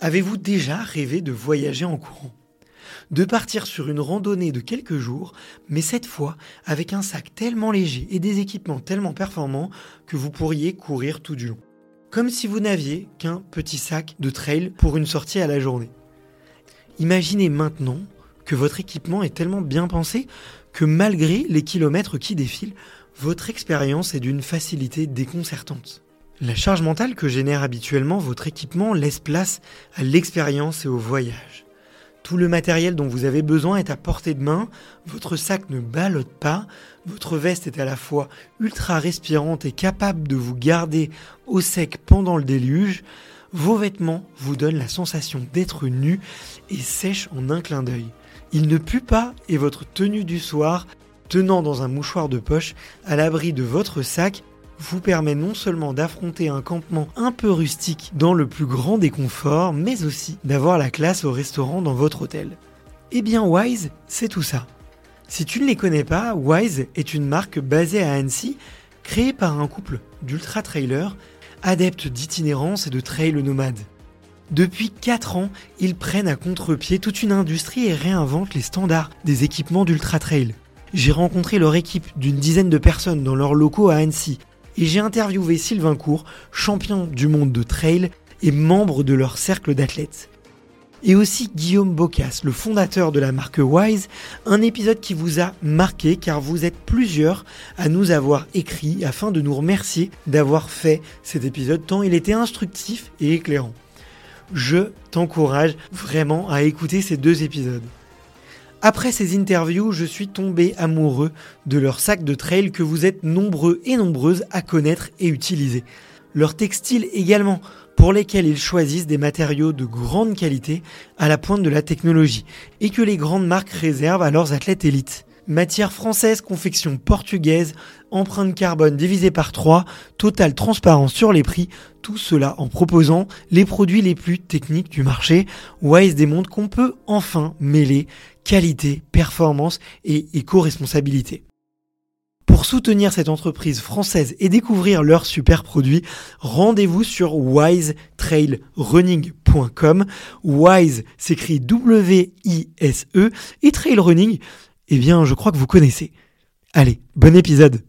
Avez-vous déjà rêvé de voyager en courant? De partir sur une randonnée de quelques jours, mais cette fois avec un sac tellement léger et des équipements tellement performants que vous pourriez courir tout du long. Comme si vous n'aviez qu'un petit sac de trail pour une sortie à la journée. Imaginez maintenant que votre équipement est tellement bien pensé que malgré les kilomètres qui défilent, votre expérience est d'une facilité déconcertante. La charge mentale que génère habituellement votre équipement laisse place à l'expérience et au voyage. Tout le matériel dont vous avez besoin est à portée de main, votre sac ne ballotte pas, votre veste est à la fois ultra respirante et capable de vous garder au sec pendant le déluge, vos vêtements vous donnent la sensation d'être nu et sèche en un clin d'œil. Il ne pue pas et votre tenue du soir, tenant dans un mouchoir de poche à l'abri de votre sac, vous permet non seulement d'affronter un campement un peu rustique dans le plus grand des conforts, mais aussi d'avoir la classe au restaurant dans votre hôtel. Eh bien Wise, c'est tout ça. Si tu ne les connais pas, Wise est une marque basée à Annecy, créée par un couple d'ultra-trailers, adeptes d'itinérance et de trail nomades. Depuis 4 ans, ils prennent à contre-pied toute une industrie et réinventent les standards des équipements d'ultra-trail. J'ai rencontré leur équipe d'une dizaine de personnes dans leurs locaux à Annecy et j'ai interviewé Sylvain Cour, champion du monde de trail et membre de leur cercle d'athlètes. Et aussi Guillaume Bocas, le fondateur de la marque Wise, un épisode qui vous a marqué car vous êtes plusieurs à nous avoir écrit afin de nous remercier d'avoir fait cet épisode tant il était instructif et éclairant. Je t'encourage vraiment à écouter ces deux épisodes. Après ces interviews, je suis tombé amoureux de leur sac de trail que vous êtes nombreux et nombreuses à connaître et utiliser. Leur textile également, pour lesquels ils choisissent des matériaux de grande qualité à la pointe de la technologie et que les grandes marques réservent à leurs athlètes élites. Matière française, confection portugaise, empreinte carbone divisée par 3, totale transparence sur les prix, tout cela en proposant les produits les plus techniques du marché. Wise démontre qu'on peut enfin mêler qualité, performance et éco-responsabilité. Pour soutenir cette entreprise française et découvrir leurs super produits, rendez-vous sur wisetrailrunning.com. Wise s'écrit W-I-S-E et trail running, eh bien, je crois que vous connaissez. Allez, bon épisode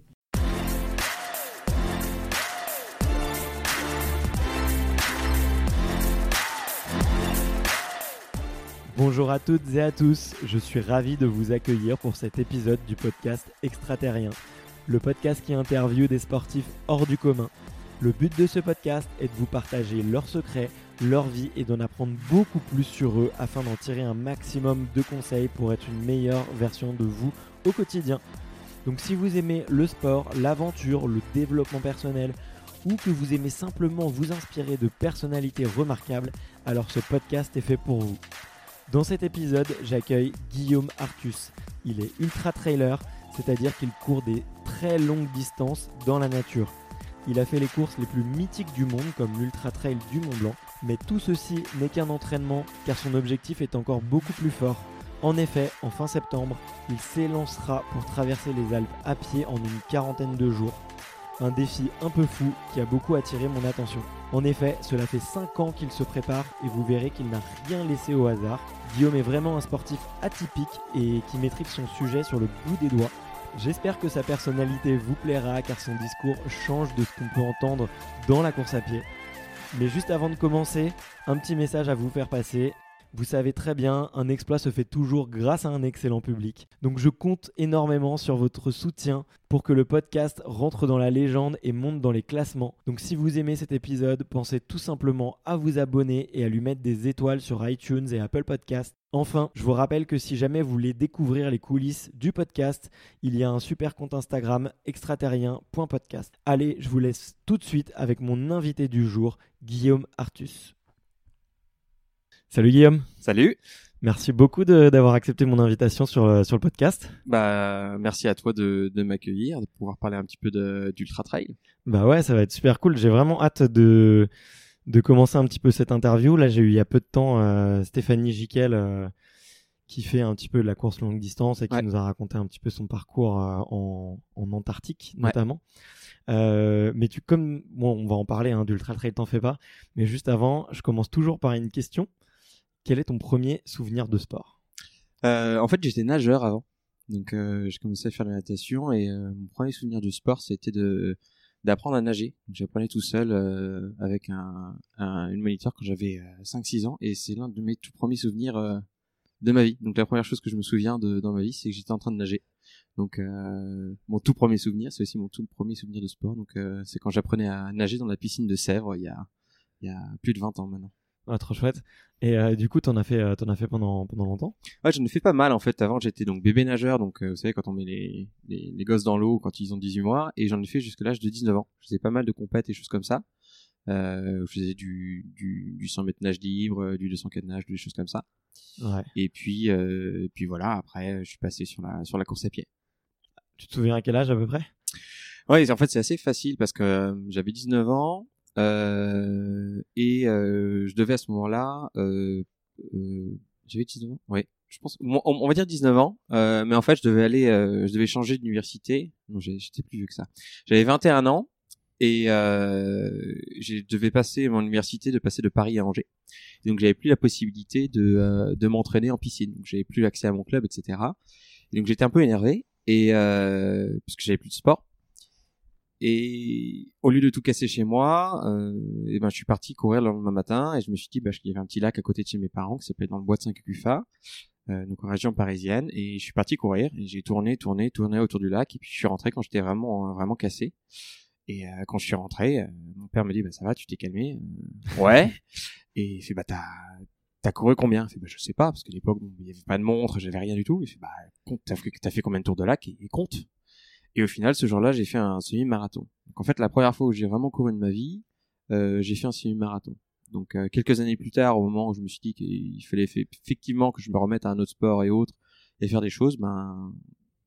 Bonjour à toutes et à tous, je suis ravi de vous accueillir pour cet épisode du podcast Extraterrien, le podcast qui interviewe des sportifs hors du commun. Le but de ce podcast est de vous partager leurs secrets, leur vie et d'en apprendre beaucoup plus sur eux afin d'en tirer un maximum de conseils pour être une meilleure version de vous au quotidien. Donc si vous aimez le sport, l'aventure, le développement personnel ou que vous aimez simplement vous inspirer de personnalités remarquables, alors ce podcast est fait pour vous. Dans cet épisode, j'accueille Guillaume Artus. Il est ultra trailer, c'est-à-dire qu'il court des très longues distances dans la nature. Il a fait les courses les plus mythiques du monde comme l'Ultra Trail du Mont Blanc, mais tout ceci n'est qu'un entraînement car son objectif est encore beaucoup plus fort. En effet, en fin septembre, il s'élancera pour traverser les Alpes à pied en une quarantaine de jours. Un défi un peu fou qui a beaucoup attiré mon attention. En effet, cela fait 5 ans qu'il se prépare et vous verrez qu'il n'a rien laissé au hasard. Guillaume est vraiment un sportif atypique et qui maîtrise son sujet sur le bout des doigts. J'espère que sa personnalité vous plaira car son discours change de ce qu'on peut entendre dans la course à pied. Mais juste avant de commencer, un petit message à vous faire passer. Vous savez très bien, un exploit se fait toujours grâce à un excellent public. Donc je compte énormément sur votre soutien pour que le podcast rentre dans la légende et monte dans les classements. Donc si vous aimez cet épisode, pensez tout simplement à vous abonner et à lui mettre des étoiles sur iTunes et Apple Podcast. Enfin, je vous rappelle que si jamais vous voulez découvrir les coulisses du podcast, il y a un super compte Instagram extraterrien.podcast. Allez, je vous laisse tout de suite avec mon invité du jour, Guillaume Artus. Salut Guillaume. Salut. Merci beaucoup d'avoir accepté mon invitation sur, euh, sur le podcast. Bah, merci à toi de, de m'accueillir, de pouvoir parler un petit peu d'Ultra Trail. Bah ouais, ça va être super cool. J'ai vraiment hâte de, de commencer un petit peu cette interview. Là, j'ai eu il y a peu de temps euh, Stéphanie Jiquel euh, qui fait un petit peu de la course longue distance et qui Ouais. nous a raconté un petit peu son parcours euh, en, en Antarctique notamment. Euh, mais tu comme bon, on va en parler hein, d'ultra trail, t'en fais pas. Mais juste avant, je commence toujours par une question. Quel est ton premier souvenir de sport? Euh, en fait, j'étais nageur avant. Donc, euh, j'ai commencé à faire de la natation et euh, mon premier souvenir de sport, c'était de d'apprendre à nager. J'apprenais tout seul avec un, un une moniteur quand j'avais euh, 5-6 ans et c'est l'un de mes tout premiers souvenirs de ma vie. Donc, la première chose que je me souviens de, dans ma vie, c'est que j'étais en train de nager. Donc, mon tout premier souvenir, c'est aussi mon tout premier souvenir de sport. Donc, c'est quand j'apprenais à nager dans la piscine de Sèvres il y a il y a plus de 20 ans maintenant. Ah, Trop chouette. Et euh, du coup, t'en as fait, euh, t'en as fait pendant pendant longtemps? Ouais, j'en ai fait pas mal en fait. Avant, j'étais donc bébé nageur, donc euh, vous savez quand on met les, les, les gosses dans l'eau quand ils ont 18 mois, et j'en ai fait jusqu'à l'âge de 19 ans. Je faisais pas mal de compètes et choses comme ça. Je faisais du, du, du 100 mètres nage libre, du 200 nage, des choses comme ça. Ouais. Et puis, et puis voilà. Après, je suis passé sur la sur la course à pied. Tu te souviens à quel âge à peu près? Ouais, en fait, c'est assez facile parce que j'avais 19 ans euh, et euh, je devais à ce moment-là, euh, euh, j'avais 19 ans. Ouais, je pense, on, va dire 19 ans, euh, mais en fait, je devais aller, euh, je devais changer d'université. Non, j'étais plus vieux que ça. J'avais 21 ans et je devais passer mon université de passer de Paris à Angers. Donc, j'avais plus la possibilité de de m'entraîner en piscine. Donc, j'avais plus accès à mon club, etc. Et donc, j'étais un peu énervé et euh, parce que j'avais plus de sport. Et au lieu de tout casser chez moi, euh, et ben je suis parti courir le lendemain matin et je me suis dit bah il y avait un petit lac à côté de chez mes parents qui s'appelait dans le bois de Saint-Cucufa, euh, donc en région parisienne et je suis parti courir et j'ai tourné tourné tourné autour du lac et puis je suis rentré quand j'étais vraiment vraiment cassé. Et euh, quand je suis rentré, euh, mon père me dit bah ça va, tu t'es calmé Euh, Ouais. et il fait bah t'as T'as couru combien? Il fait, bah, je sais pas, parce qu'à l'époque, il y avait pas de montre, j'avais rien du tout. Il fait, bah, compte, t'as fait, combien de tours de lac? Et, et compte. Et au final, ce jour-là, j'ai fait un semi-marathon. En fait, la première fois où j'ai vraiment couru de ma vie, euh, j'ai fait un semi-marathon. Donc euh, quelques années plus tard, au moment où je me suis dit qu'il fallait effectivement que je me remette à un autre sport et autres et faire des choses, ben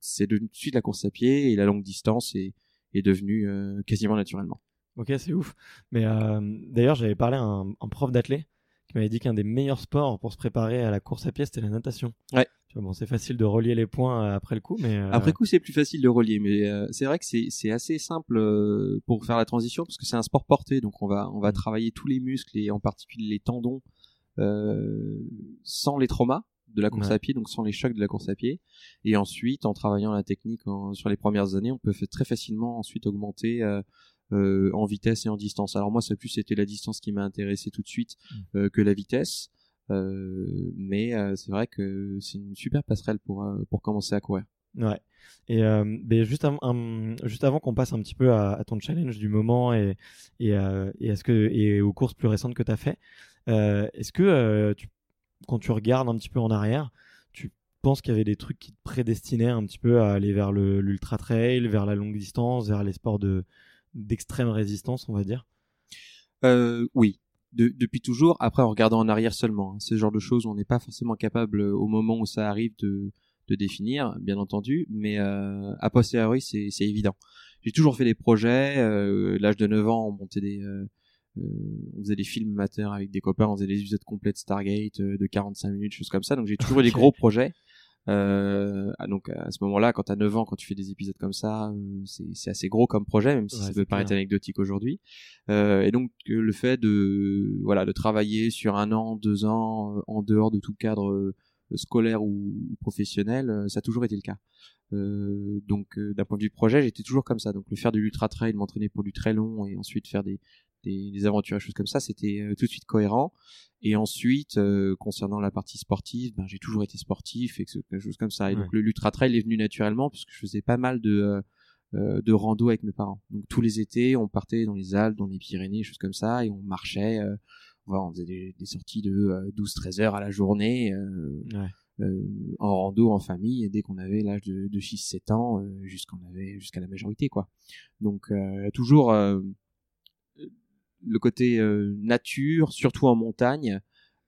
c'est de suite la course à pied et la longue distance est, est devenue euh, quasiment naturellement. Ok, c'est ouf. Mais d'ailleurs, j'avais parlé à un, un prof d'athlé qui m'avait dit qu'un des meilleurs sports pour se préparer à la course à pied, c'était la natation. Ouais. Tu vois, bon, c'est facile de relier les points euh, après le coup, mais euh, Après coup, c'est plus facile de relier, mais euh, c'est vrai que c'est assez simple euh, pour faire la transition parce que c'est un sport porté, donc on va on va Mm. travailler tous les muscles et en particulier les tendons sans les traumas de la course Ouais. à pied, donc sans les chocs de la course à pied. Et ensuite, en travaillant la technique en- sur les premières années, on peut très facilement ensuite augmenter euh, en vitesse et en distance. Alors moi, ça plus c'était la distance qui m'a intéressé tout de suite Mm. euh, que la vitesse. Euh, mais c'est vrai que c'est une super passerelle pour pour commencer à courir. Ouais. Et euh, ben, juste, un- juste avant qu'on passe un petit peu à, à ton challenge du moment et, et, et, est-ce que, et aux courses plus récentes que tu as fait, euh, est-ce que euh, tu, quand tu regardes un petit peu en arrière, tu penses qu'il y avait des trucs qui te prédestinaient un petit peu à aller vers l'ultra trail, vers la longue distance, vers les sports de d'extrême résistance, on va dire Euh, oui, de- depuis toujours. Après, en regardant en arrière seulement, hein. ce genre de choses, on n'est pas forcément capable euh, au moment où ça arrive de, de définir, bien entendu. Mais euh, a posteriori, c'est évident. J'ai toujours fait des projets. Euh, l'âge de 9 ans, on montait des, euh, euh, on faisait des films amateurs avec des copains, on faisait des épisodes complets de Stargate euh, de 45 minutes, choses comme ça. Donc j'ai toujours eu des gros projets. Euh, ah, donc à ce moment-là, quand t'as 9 ans, quand tu fais des épisodes comme ça, euh, c'est assez gros comme projet, même si Ouais, ça peut paraître clair. anecdotique aujourd'hui. Euh, et donc euh, le fait de voilà de travailler sur un an, deux ans euh, en dehors de tout cadre scolaire ou, professionnel, ça a toujours été le cas. Euh, donc d'un point de vue projet, j'étais toujours comme ça. Donc le faire de l'ultra trail, m'entraîner pour du très long et ensuite faire des des, des aventures et choses comme ça, c'était euh, tout de suite cohérent. Et ensuite, euh, concernant la partie sportive, ben, j'ai toujours été sportif et que- quelque chose comme ça. Et Ouais. donc le l'ultra trail est venu naturellement puisque je faisais pas mal de euh, euh, de rando avec mes parents. Donc tous les étés, on partait dans les Alpes, dans les Pyrénées, choses comme ça, et on marchait. Euh, voilà, on faisait des, des sorties de euh, 12-13 heures à la journée euh, Ouais. euh, en rando, en famille, dès qu'on avait l'âge de, de 6-7 ans, euh, jusqu'on avait jusqu'à la majorité, quoi. Donc euh, toujours euh, le côté euh, nature, surtout en montagne,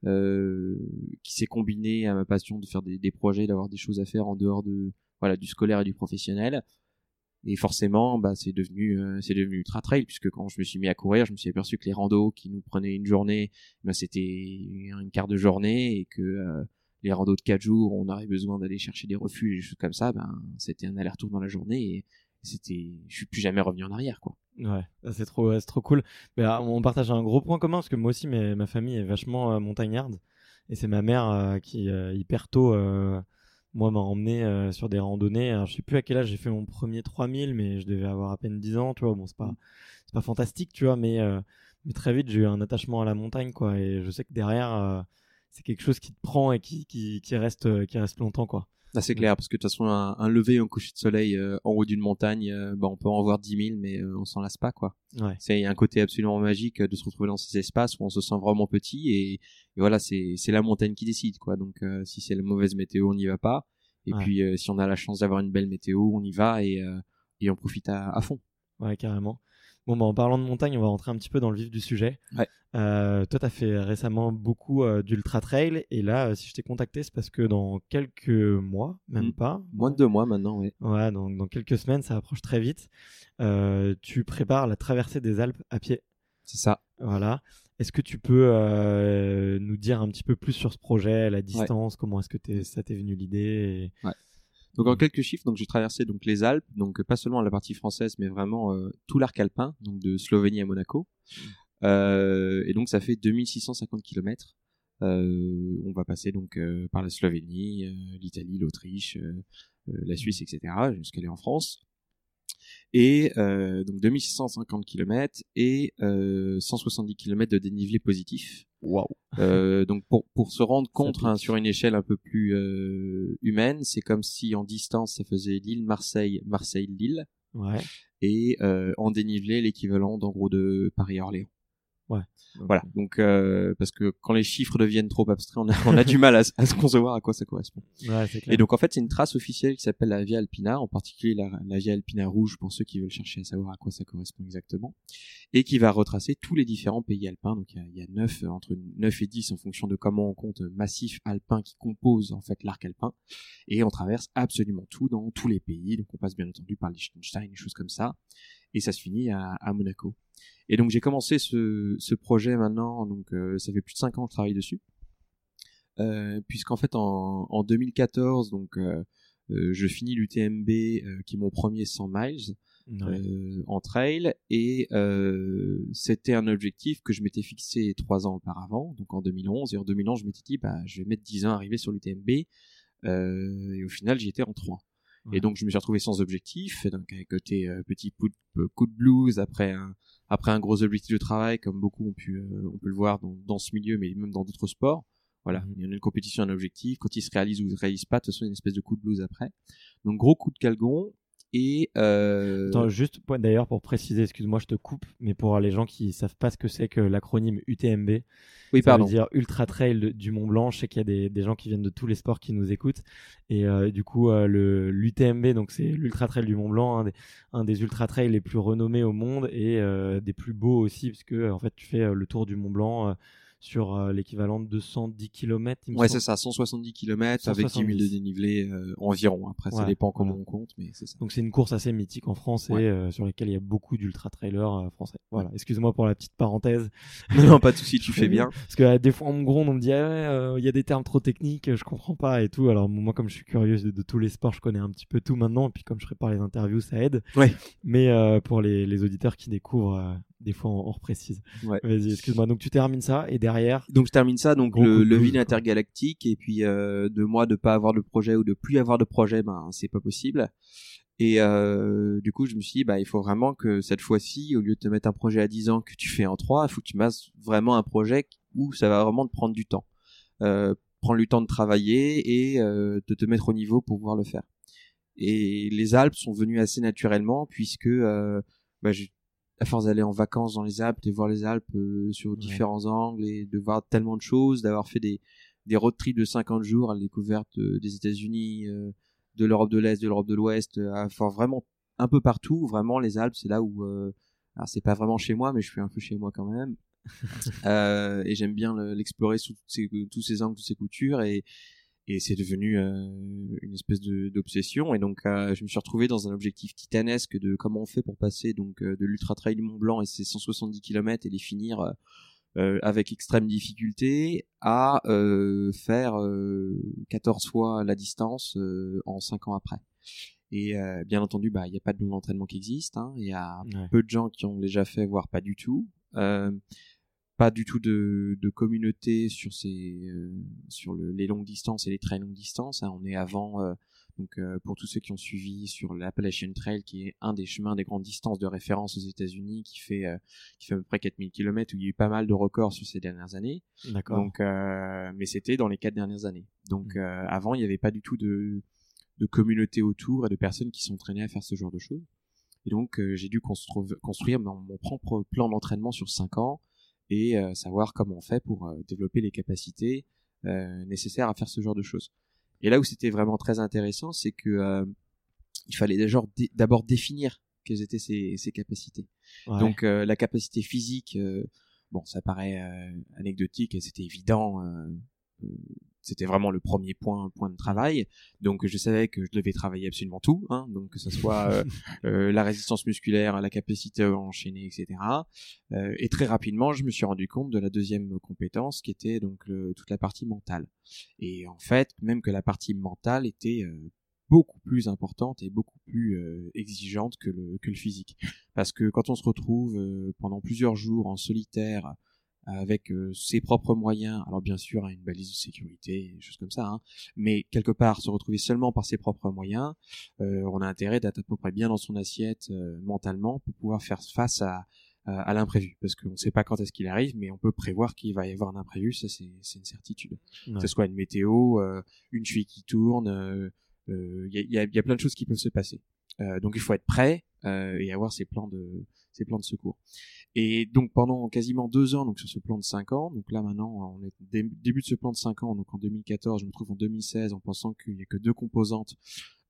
euh, qui s'est combiné à ma passion de faire des, des projets, d'avoir des choses à faire en dehors de voilà du scolaire et du professionnel. Et forcément, bah, c'est devenu, euh, c'est devenu ultra trail puisque quand je me suis mis à courir, je me suis aperçu que les randos qui nous prenaient une journée, bah, c'était une quart de journée et que euh, les randos de quatre jours, on aurait besoin d'aller chercher des refuges, des choses comme ça, ben c'était un aller-retour dans la journée et c'était, je suis plus jamais revenu en arrière, quoi. Ouais, c'est trop, c'est trop cool. Mais, ah, on partage un gros point commun parce que moi aussi, ma famille est vachement montagnarde et c'est ma mère qui hyper tôt moi m'a emmené sur des randonnées. Alors, je sais plus à quel âge j'ai fait mon premier 3000, mais je devais avoir à peine 10 ans, tu vois. Bon, c'est pas, c'est pas fantastique, tu vois, mais, mais très vite j'ai eu un attachement à la montagne, quoi. Et je sais que derrière, c'est quelque chose qui te prend et qui, qui, qui reste, qui reste longtemps, quoi. Ah, c'est clair, parce que de toute façon, un, un lever, un coucher de soleil euh, en haut d'une montagne, euh, bah, on peut en voir 10 000, mais euh, on s'en lasse pas, quoi. Ouais. C'est un côté absolument magique de se retrouver dans ces espaces où on se sent vraiment petit, et, voilà, c'est la montagne qui décide, quoi. Donc, si c'est la mauvaise météo, on n'y va pas. Et puis, si on a la chance d'avoir une belle météo, on y va et, et on profite à, à fond. Ouais, carrément. Bon, bah, en parlant de montagne, on va rentrer un petit peu dans le vif du sujet. Ouais. Euh, toi, tu as fait récemment beaucoup euh, d'ultra trail. Et là, euh, si je t'ai contacté, c'est parce que dans quelques mois, même mm. pas. Moins de deux mois maintenant, oui. Ouais, donc dans quelques semaines, ça approche très vite. tu prépares la traversée des Alpes à pied. C'est ça. Voilà. Est-ce que tu peux nous dire un petit peu plus sur ce projet, la distance, comment est-ce que ça t'est venu l'idée ouais. Donc en quelques chiffres, donc j'ai traversé donc les Alpes, donc pas seulement la partie française, mais vraiment euh, tout l'arc alpin, donc de Slovénie à Monaco. Mmh. Euh, et donc ça fait 2650 km. Euh, on va passer donc euh, par la Slovénie, euh, l'Italie, l'Autriche, la Suisse, etc. jusqu'à aller en France. Et donc 2650 km et 170 km de dénivelé positif. Waouh. Euh, donc pour pour se rendre compte hein, sur une échelle un peu plus euh, humaine, c'est comme si en distance ça faisait Lille Marseille Marseille Lille. Ouais. Et euh, en dénivelé l'équivalent d'en gros de Paris Orléans. Ouais. Voilà. Donc euh, parce que quand les chiffres deviennent trop abstraits, on a, on a du mal à, à, se concevoir à quoi ça correspond. Ouais, clair. Et donc en fait, c'est une trace officielle qui s'appelle la Via Alpina, en particulier la, la, Via Alpina rouge pour ceux qui veulent chercher à savoir à quoi ça correspond exactement, et qui va retracer tous les différents pays alpins. Donc il y a, a 9 entre 9 et 10 en fonction de comment on compte massifs alpins qui composent en fait l'arc alpin, et on traverse absolument tout dans tous les pays. Donc on passe bien entendu par Liechtenstein, des choses comme ça, et ça se finit à, à Monaco. Et donc j'ai commencé ce, ce, projet maintenant, donc euh, ça fait plus de 5 ans que je travaille dessus. Euh, puisqu'en fait en, en, 2014, donc euh, je finis l'UTMB qui est mon premier 100 miles en trail et c'était un objectif que je m'étais fixé trois ans auparavant, donc en 2011. Et en 2011, je m'étais dit bah je vais mettre 10 ans à arriver sur l'UTMB et au final j'y étais en 3. Et donc je me suis retrouvé sans objectif, donc avec côté petit coup de, coup de blues après un après un gros objectif de travail, comme beaucoup ont pu, euh, on peut le voir dans, dans, ce milieu, mais même dans d'autres sports. Voilà, mhm. il y a une compétition, un objectif. Quand il se réalise ou il se réalise pas, de toute façon, il y a une espèce de coup de blues après. Donc gros coup de calgon. Et euh... Attends, juste d'ailleurs pour préciser, excuse-moi, je te coupe, mais pour les gens qui savent pas ce que c'est que l'acronyme UTMB, oui, ça veut dire Ultra Trail du Mont Blanc. Je sais qu'il y a des, des, gens qui viennent de tous les sports qui nous écoutent, et euh, du coup euh, le l'UTMB, donc c'est l'Ultra Trail du Mont Blanc, un des, un des Ultra Trails les plus renommés au monde et euh, des plus beaux aussi, parce que en fait tu fais le tour du Mont Blanc sur euh, l'équivalent de 210 km. ouais, c'est ça, 170 km avec 10 000 de dénivelé euh, environ. Après, ça dépend comment on compte, mais c'est ça. Donc c'est une course assez mythique en France et euh, sur laquelle il y a beaucoup d'ultra trailers français. Voilà. Excuse-moi pour la petite parenthèse. non, pas de souci, tu fais bien. Parce que des fois on me gronde, on me dit ah il y a des termes trop techniques, je comprends pas et tout. Alors moi, comme je suis curieuse de, tous les sports, je connais un petit peu tout maintenant. Et puis comme je prépare les interviews, ça aide. Ouais. Mais pour les, les auditeurs qui découvrent des fois on, reprécise. Ouais. Vas-y, excuse-moi. Donc tu termines ça et derrière. Donc je termine ça, donc le, le vide intergalactique et puis euh, de moi de pas avoir de projet ou de plus avoir de projet, ben c'est pas possible. Et euh, du coup, je me suis dit, bah, il faut vraiment que cette fois-ci, au lieu de te mettre un projet à 10 ans que tu fais en 3, il faut que tu masses vraiment un projet où ça va vraiment te prendre du temps. Euh, prendre le temps de travailler et euh, de te mettre au niveau pour pouvoir le faire. Et les Alpes sont venues assez naturellement puisque euh, bah, à force d'aller en vacances dans les Alpes, de voir les Alpes euh, sur différents angles et de voir tellement de choses, d'avoir fait des, des road trips de 50 jours à la découverte euh, des États-Unis, euh, de l'Europe de l'Est, de l'Europe de l'Ouest, à faire vraiment un peu partout. Vraiment, les Alpes, c'est là où, alors c'est pas vraiment chez moi, mais je suis un peu chez moi quand même. et j'aime bien l'explorer sous ces, tous ces angles, toutes ces coutures et et c'est devenu euh, une espèce d'obsession et donc euh, je me suis retrouvé dans un objectif titanesque de comment on fait pour passer donc euh, de l'ultra trail Mont Blanc et ses 170 km et les finir euh, avec extrême difficulté à euh, faire 14 fois la distance en 5 ans après. Et bien entendu, bah il n'y a pas de entraînement qui existe. Hein. Il y a peu de gens qui ont déjà fait, voire pas du tout. Pas du tout de, de communauté sur ces sur le, les longues distances et les très longues distances. Hein. On est avant donc euh, pour tous ceux qui ont suivi sur l'Appalachian Trail, qui est un des chemins des grandes distances de référence aux États-Unis, qui fait euh, qui fait à peu près 4000 km, où il y a eu pas mal de records sur ces dernières années. D'accord. Donc, euh, mais c'était dans les quatre dernières années. Donc mmh. avant, il n'y avait pas du tout de de communauté autour et de personnes qui s'entraînaient à faire ce genre de choses. Et donc j'ai dû construire mon, mon, propre plan d'entraînement sur 5 ans et savoir comment on fait pour développer les capacités nécessaires à faire ce genre de choses. Et là où c'était vraiment très intéressant, c'est que euh, il fallait d'abord définir quelles étaient ses, capacités. Donc euh, la capacité physique, euh, bon, ça paraît anecdotique et c'était évident c'était vraiment le premier point point de travail. Donc je savais que je devais travailler absolument tout, hein, donc que ce soit euh, euh, la résistance musculaire, la capacité à enchaîner, etc. Euh, et très rapidement, je me suis rendu compte de la deuxième compétence qui était donc toute la partie mentale. Et en fait, même que la partie mentale était beaucoup plus importante et beaucoup plus exigeante que le, que le physique. Parce que quand on se retrouve pendant plusieurs jours en solitaire avec euh, ses propres moyens, alors bien sûr une balise de sécurité, des choses comme ça, hein, mais quelque part se retrouver seulement par ses propres moyens, euh, on a intérêt d'être à peu près bien dans son assiette euh, mentalement pour pouvoir faire face à, à, l'imprévu, parce qu'on ne sait pas quand est-ce qu'il arrive, mais on peut prévoir qu'il va y avoir un imprévu, ça c'est une certitude. Que ce soit une météo, une chuille qui tourne, il y a, y, a, plein de choses qui peuvent se passer. donc il faut être prêt et avoir ses plans de ses plans de secours. Et donc pendant quasiment deux ans, donc sur ce plan de cinq ans, donc là maintenant on est début de ce plan de cinq ans, donc en 2014, je me trouve en 2016 en pensant qu'il y a que deux composantes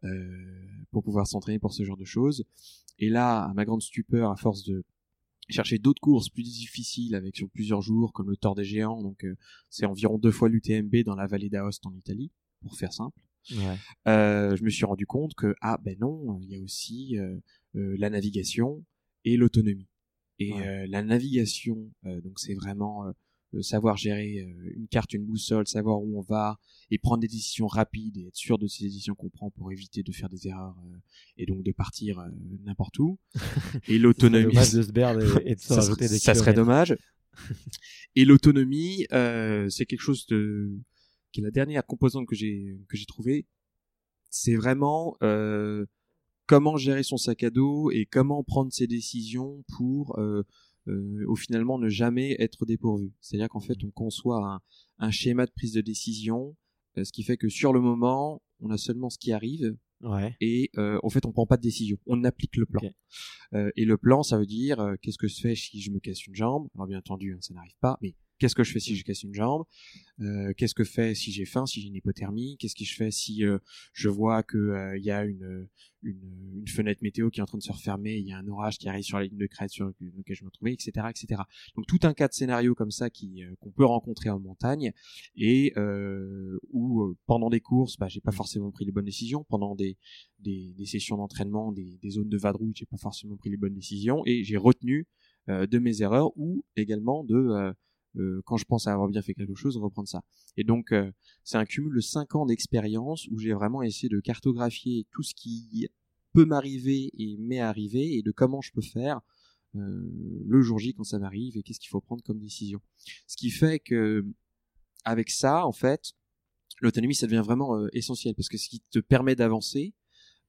euh, pour pouvoir s'entraîner pour ce genre de choses. Et là, à ma grande stupeur, à force de chercher d'autres courses plus difficiles avec sur plusieurs jours, comme le Tour des Géants, donc euh, c'est environ deux fois l'UTMB dans la vallée d'Aoste en Italie, pour faire simple. Ouais. Euh, je me suis rendu compte que ah ben non, il y a aussi euh, euh la navigation et l'autonomie. Et euh, la navigation, euh, donc c'est vraiment euh, savoir gérer une carte, une boussole, savoir où on va et prendre des décisions rapides et être sûr de ces décisions qu'on prend pour éviter de faire des erreurs et donc de partir n'importe où. et l'autonomie, de se et, et de ça, des ça serait dommage. et l'autonomie, c'est quelque chose de qui est la dernière composante que j'ai que j'ai trouvé. C'est vraiment euh, comment gérer son sac à dos et comment prendre ses décisions pour euh, euh, au finalement ne jamais être dépourvu. C'est-à-dire qu'en fait on conçoit un, schéma de prise de décision, euh, ce qui fait que sur le moment on a seulement ce qui arrive ouais. et en fait on prend pas de décision, on applique le plan. et le plan ça veut dire qu'est-ce que je fais si je me casse une jambe? Alors bien entendu hein, ça n'arrive pas, mais Qu'est-ce que je fais si je casse une jambe? Euh, Qu'est-ce que je fais si j'ai faim, si j'ai une hypothermie? Qu'est-ce que je fais si euh, je vois que il euh, y a une, une, fenêtre météo qui est en train de se refermer, il y a un orage qui arrive sur la ligne de crête sur laquelle je me trouvais, etc., etc. Donc tout un cas de scénario comme ça qu'on peut rencontrer en montagne et où pendant des courses, bah, j'ai pas forcément pris les bonnes décisions. Pendant des des, des sessions d'entraînement, des, des zones de vadrouille, j'ai pas forcément pris les bonnes décisions et j'ai retenu de mes erreurs ou également de euh, quand je pense avoir bien fait quelque chose, reprendre ça. Et donc, euh, c'est un cumul de 5 ans d'expérience où j'ai vraiment essayé de cartographier tout ce qui peut m'arriver et m'est arrivé et de comment je peux faire euh, le jour J quand ça m'arrive et qu'est-ce qu'il faut prendre comme décision. Ce qui fait que avec ça, en fait, l'autonomie, ça devient vraiment essentiel parce que ce qui te permet d'avancer,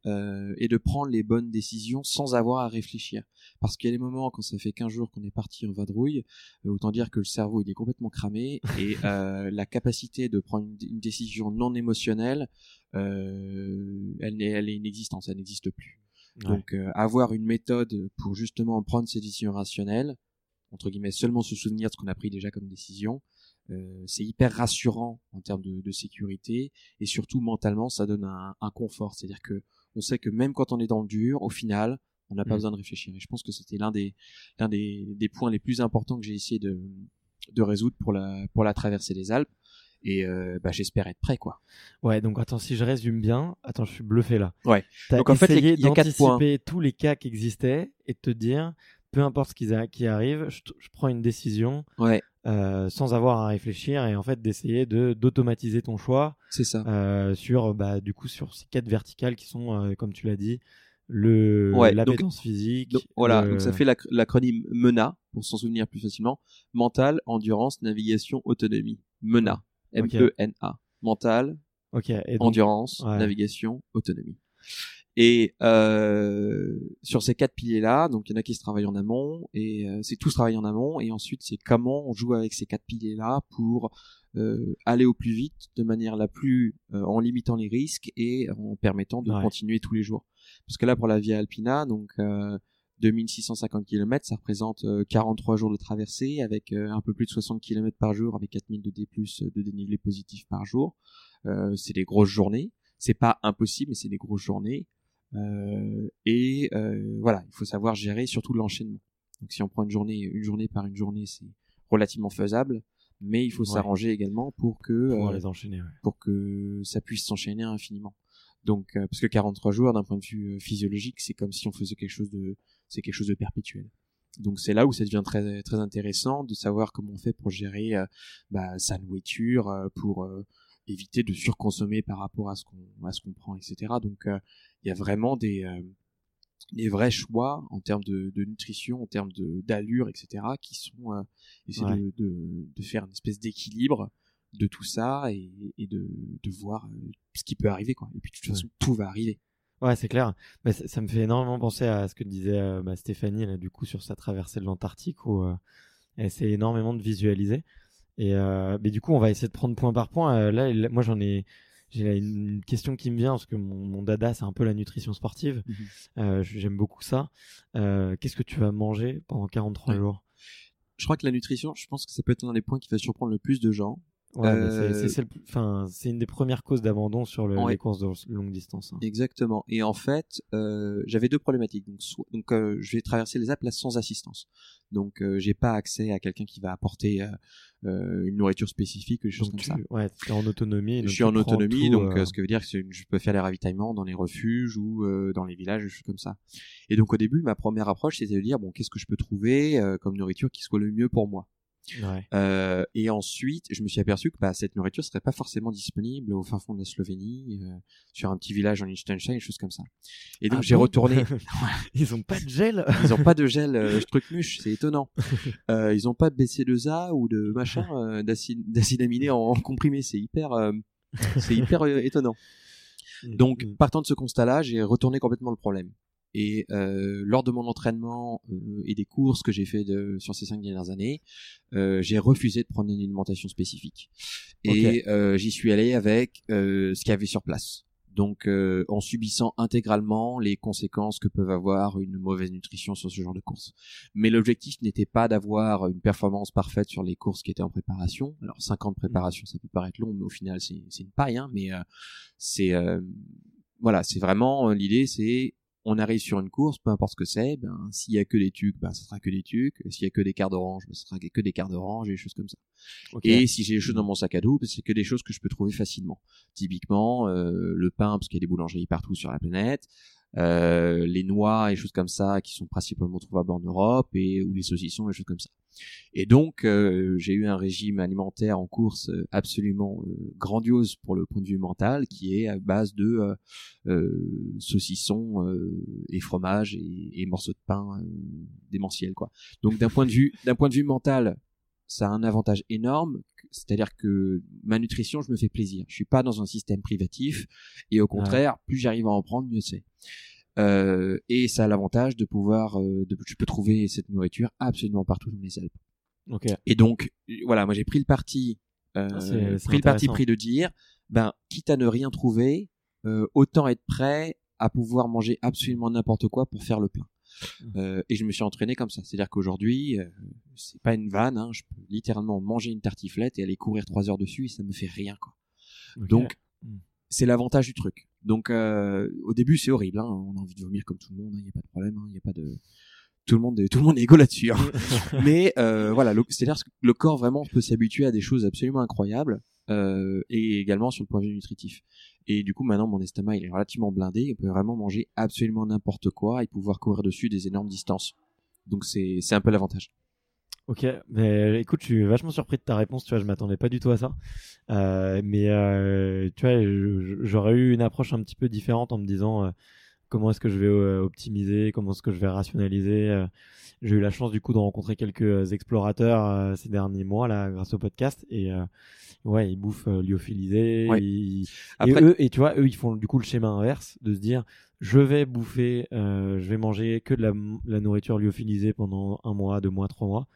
euh, et de prendre les bonnes décisions sans avoir à réfléchir. Parce qu'il y a des moments quand ça fait 15 jours qu'on est parti en vadrouille, euh, autant dire que le cerveau il est complètement cramé et euh, la capacité de prendre une, décision non émotionnelle, euh, elle, est, elle est inexistante, elle n'existe plus. Donc euh, avoir une méthode pour justement prendre ces décisions rationnelles, entre guillemets seulement se souvenir de ce qu'on a pris déjà comme décision, euh, c'est hyper rassurant en termes de, de, sécurité et surtout mentalement ça donne un, un confort c'est à dire que on sait que même quand on est dans le dur, au final, on n'a pas mm. besoin de réfléchir. Et je pense que c'était l'un des, l'un des, des, points les plus importants que j'ai essayé de, de résoudre pour la, pour la traversée des Alpes. Et euh, bah, j'espère être prêt, quoi. Ouais, donc attends, si je résume bien, attends, je suis bluffé là. Ouais. donc en fait, il y, a quatre points. tous les cas qui existaient et te dire, peu importe ce qui, qui arrive, je, je, prends une décision Ouais, euh, sans avoir à réfléchir et en fait d'essayer de d'automatiser ton choix c'est ça. euh, sur bah du coup sur ces quatre verticales qui sont euh, comme tu l'as dit le Ouais, donc- physique Donc, voilà, le- donc ça fait l'ac- l'acronyme MENA, pour s'en souvenir plus facilement. Mental, endurance, navigation, autonomie. MENA. Ok. M-E-N-A. Mental, ok et donc, endurance, ouais. navigation, autonomie. Et euh, sur ces quatre piliers-là, donc il y en a qui se travaillent en amont, et euh, c'est tout se travaille en amont, et ensuite c'est comment on joue avec ces quatre piliers-là pour euh, aller au plus vite, de manière la plus euh, en limitant les risques et en permettant de Ouais. continuer tous les jours. Parce que là pour la Via Alpina, donc euh, 2650 km, ça représente euh, 43 jours de traversée avec euh, un peu plus de 60 km par jour, avec 4000 de D+, euh, de dénivelé positif par jour. Euh, c'est des grosses journées. C'est pas impossible, mais c'est des grosses journées. Euh, et euh, voilà, il faut savoir gérer surtout l'enchaînement. Donc si on prend une journée, une journée par une journée, c'est relativement faisable, mais il faut Ouais. s'arranger également pour que pour euh, les enchaîner ouais. pour que ça puisse s'enchaîner infiniment. Donc parce que 43 jours d'un point de vue physiologique, c'est comme si on faisait quelque chose de c'est quelque chose de perpétuel. Donc c'est là où ça devient très très intéressant de savoir comment on fait pour gérer euh, bah, sa nourriture, euh, pour euh, éviter de surconsommer par rapport à ce qu'on à ce qu'on prend, etc. Donc euh, il y a vraiment des euh, des vrais choix en termes de, de nutrition, en termes d'allure, etc. qui sont euh, essayer Ouais. de, de, de faire une espèce d'équilibre de tout ça et, et de, de voir euh, ce qui peut arriver quoi. Et puis de toute façon tout va arriver. Ouais, c'est clair. Mais ça, ça me fait énormément penser à ce que disait euh, bah, Stéphanie là, du coup sur sa traversée de l'Antarctique où euh, elle essaie énormément de visualiser. Et euh, mais du coup, on va essayer de prendre point par point. Là, moi, j'en ai j'ai une question qui me vient parce que mon, mon dada c'est un peu la nutrition sportive. Mhm. Euh, J'aime beaucoup ça. Euh, Qu'est-ce que tu vas manger pendant 43 Ouais. jours? Je crois que la nutrition, je pense que ça peut être un des points qui va surprendre le plus de gens. Ouais, Euh, c'est- une des premières causes d'abandon sur le, Ouais. les courses de longue distance. hein. Exactement. Et en fait, euh, j'avais deux problématiques. Donc, soit- donc euh, je vais traverser les Alpes sans assistance. Donc, euh, j'ai pas accès à quelqu'un qui va apporter euh, euh, une nourriture spécifique ou des choses Donc comme tu, ça. ouais, t'es en autonomie. Je suis en autonomie, tout, donc ce que veut dire que je peux faire les ravitaillements dans les refuges ou euh, dans les villages, des choses comme ça. Et donc au début, ma première approche, c'était de dire bon, qu'est-ce que je peux trouver euh, comme nourriture qui soit le mieux pour moi? Ouais. Euh, et ensuite, je me suis aperçu que bah, cette nourriture serait pas forcément disponible au fin fond de la Slovénie, euh, sur un petit village en Liechtenstein, choses comme ça. Et donc Ah j'ai bon retourné. Ils ont pas de gel? Ils ont pas de gel euh, c'est étonnant. Euh, ils ont pas de BC2A ou de machin d'acide aminé en, en comprimé, c'est hyper, c'est hyper étonnant. Donc, Mm. partant de ce constat-là, j'ai retourné complètement le problème. Et euh, lors de mon entraînement euh, et des courses que j'ai fait de, sur ces cinq dernières années, euh, j'ai refusé de prendre une alimentation spécifique. Et euh, j'y suis allé avec euh, ce qu'il y avait sur place. Donc, euh, en subissant intégralement les conséquences que peuvent avoir une mauvaise nutrition sur ce genre de course. Mais l'objectif n'était pas d'avoir une performance parfaite sur les courses qui étaient en préparation. Alors, 5 ans de préparation, ça peut paraître long, mais au final, c'est c'est une paille. Hein, mais euh, c'est euh, voilà, c'est vraiment euh, l'idée, c'est on arrive sur une course, peu importe ce que c'est, ben s'il y a que des tucs, ben ça sera que des tucs. S'il y a que des quarts d'orange, ben ça sera que des quarts d'orange et des choses comme ça. Et si j'ai des choses dans mon sac à dos, ben, c'est que des choses que je peux trouver facilement. Typiquement euh, le pain, parce qu'il y a des boulangeries partout sur la planète. Euh, les noix et choses comme ça qui sont principalement trouvables en Europe et ou les saucissons et choses comme ça. Et donc euh, j'ai eu un régime alimentaire en course euh, absolument euh, grandiose pour le point de vue mental qui est à base de saucissons et fromage et, et morceaux de pain démentiels quoi. Donc d'un point de vue d'un point de vue mental, ça a un avantage énorme, c'est-à-dire que ma nutrition, je me fais plaisir. Je suis pas dans un système privatif et au contraire, plus j'arrive à en prendre, mieux c'est. Euh, et ça a l'avantage de pouvoir, euh, de, je peux trouver cette nourriture absolument partout dans les Alpes. Et donc, voilà, moi j'ai pris le parti, euh, Ah, pris le parti pris de dire, ben, quitte à ne rien trouver, euh, autant être prêt à pouvoir manger absolument n'importe quoi pour faire le plein. Euh, et je me suis entraîné comme ça. C'est-à-dire qu'aujourd'hui, euh, c'est pas une vanne, hein, je peux littéralement manger une tartiflette et aller courir trois heures dessus et ça me fait rien, quoi. Donc, Mm. c'est l'avantage du truc. Donc, euh, au début, c'est horrible. Hein, on a envie de vomir comme tout le monde. Il n'y a pas de problème. Il n'y a pas de tout le monde, est, tout le monde est égaux là-dessus. hein. Mais euh, voilà, c'est-à-dire que le corps vraiment peut s'habituer à des choses absolument incroyables euh, et également sur le point de vue nutritif. Et du coup, maintenant, mon estomac il est relativement blindé. Il peut vraiment manger absolument n'importe quoi et pouvoir courir dessus des énormes distances. Donc c'est c'est un peu l'avantage. Ok, mais écoute, je suis vachement surpris de ta réponse. Tu vois, je m'attendais pas du tout à ça. Euh, mais euh, tu vois, j'aurais eu une approche un petit peu différente en me disant euh, comment est-ce que je vais euh, optimiser, comment est-ce que je vais rationaliser. Euh. J'ai eu la chance du coup de rencontrer quelques explorateurs ces derniers mois là, grâce au podcast, et ouais, ils bouffent lyophilisé. Et, eux, et tu vois, eux, ils font du coup le schéma inverse de se dire je vais bouffer, je vais manger que de la, la nourriture lyophilisée pendant un mois, deux mois, trois mois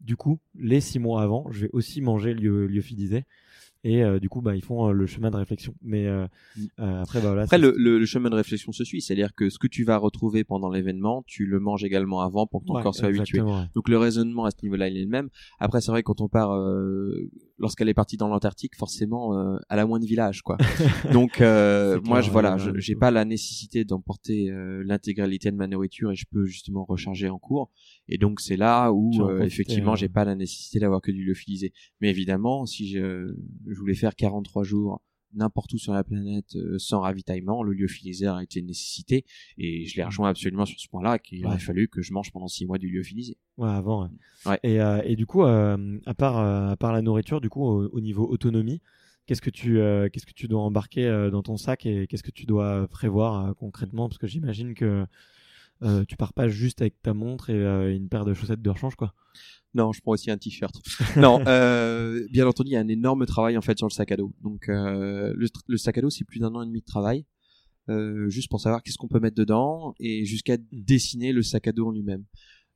du coup, les six mois avant, je vais aussi manger lyophilisé. Et euh, du coup, bah, ils font euh, le chemin de réflexion. Mais euh, mm. après, bah, voilà, après le, le, chemin de réflexion se suit. C'est-à-dire que ce que tu vas retrouver pendant l'événement, tu le manges également avant pour que ton corps soit habitué. Donc le raisonnement à ce niveau-là, il est le même. Après, c'est vrai quand on part lorsqu'elle est partie dans l'Antarctique, forcément, euh, elle a moins de villages, quoi. Donc, euh, moi, je voilà, j'ai pas la nécessité d'emporter euh, l'intégralité de ma nourriture et je peux justement recharger en cours. Et donc, c'est là où euh, effectivement, j'ai pas la nécessité d'avoir que du lyophilisé. Mais évidemment, si je, je voulais faire 43 jours n'importe où sur la planète euh, sans ravitaillement, le lyophilisé a été une nécessité et je l'ai rejoint absolument sur ce point-là qu'il aurait fallu que je mange pendant six mois du lyophilisé. Ouais, avant. Ouais. Et, euh, et du coup, euh, à part à part la nourriture, du coup, au, niveau autonomie, qu'est-ce que tu qu'est-ce que tu dois embarquer dans ton sac et qu'est-ce que tu dois prévoir concrètement? Parce que j'imagine que tu pars pas juste avec ta montre et une paire de chaussettes de rechange quoi. Non, je prends aussi un t-shirt. non, euh, bien entendu, il y a un énorme travail en fait sur le sac à dos. Donc euh, le, sac à dos, c'est plus d'un an et demi de travail, euh, juste pour savoir qu'est-ce qu'on peut mettre dedans et jusqu'à dessiner le sac à dos en lui-même.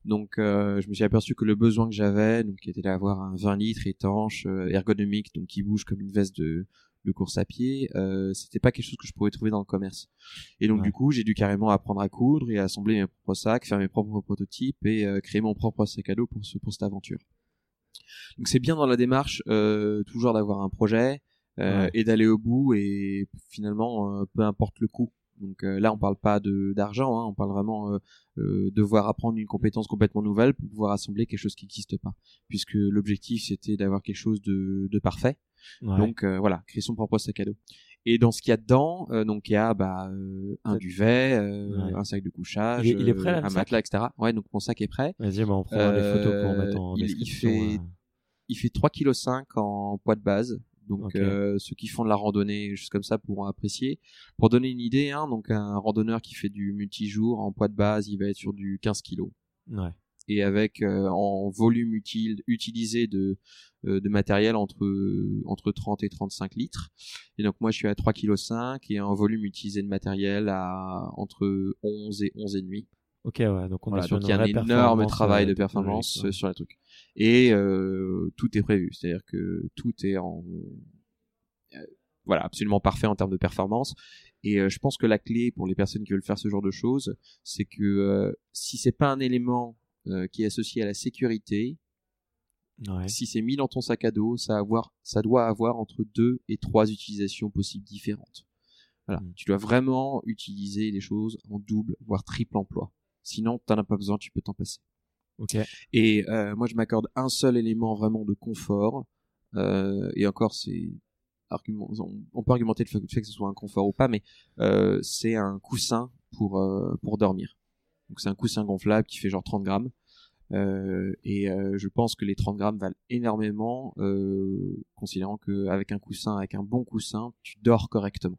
Donc je me suis aperçu que le besoin que j'avais, donc qui était d'avoir un 20 litres étanche, ergonomique, donc qui bouge comme une veste de le course à pied, euh, c'était pas quelque chose que je pouvais trouver dans le commerce. Et donc du coup, j'ai dû carrément apprendre à coudre et assembler mes propres sacs, faire mes propres prototypes et euh, créer mon propre sac à dos pour ce pour cette aventure. Donc c'est bien dans la démarche euh, toujours d'avoir un projet euh, et d'aller au bout et finalement peu importe le coût. Donc là, on parle pas d'argent, hein, on parle vraiment euh, devoir apprendre une compétence complètement nouvelle pour pouvoir assembler quelque chose qui n'existe pas. Puisque l'objectif c'était d'avoir quelque chose de, de parfait. Donc euh, voilà, créer son propre sac à dos. Et dans ce qu'il y a dedans, euh, donc il y a bah, euh, un duvet, un sac de couchage, il est, prêt, là, un matelas, etc. Ouais, donc mon sac est prêt. Vas-y, bah, on prend des photos pour mettre en il, description. Il fait, il fait 3,5 kg en poids de base. Donc ceux qui font de la randonnée juste comme ça pourront apprécier. Pour donner une idée, hein, donc un randonneur qui fait du multijour en poids de base, il va être sur du 15 kg. Ouais et avec en volume utile utilisé de euh, de matériel entre entre 30 et 35 litres. Et donc moi je suis à 3 kg 5 et un volume utilisé de matériel à entre 11 et 11 et demi. Ok ouais, donc on a il y a un énorme travail de performance sur les trucs. Et euh, tout est prévu, c'est-à-dire que tout est en euh, voilà, absolument parfait en termes de performance. Et je pense que la clé pour les personnes qui veulent faire ce genre de choses, c'est que si c'est pas un élément qui est associé à la sécurité, si c'est mis dans ton sac à dos, ça, avoir, ça doit avoir entre deux et trois utilisations possibles différentes. Voilà. Mm. Tu dois vraiment utiliser les choses en double, voire triple emploi. Sinon, t'en as pas besoin, tu peux t'en passer. Ok. Et euh, moi, je m'accorde un seul élément vraiment de confort. Euh, et encore, c'est argument, on, peut argumenter le fait, que ce soit un confort ou pas, mais euh, c'est un coussin pour pour dormir. Donc c'est un coussin gonflable qui fait genre 30 grammes. Et je pense que les 30 grammes valent énormément, considérant qu'avec un coussin, avec un bon coussin, tu dors correctement.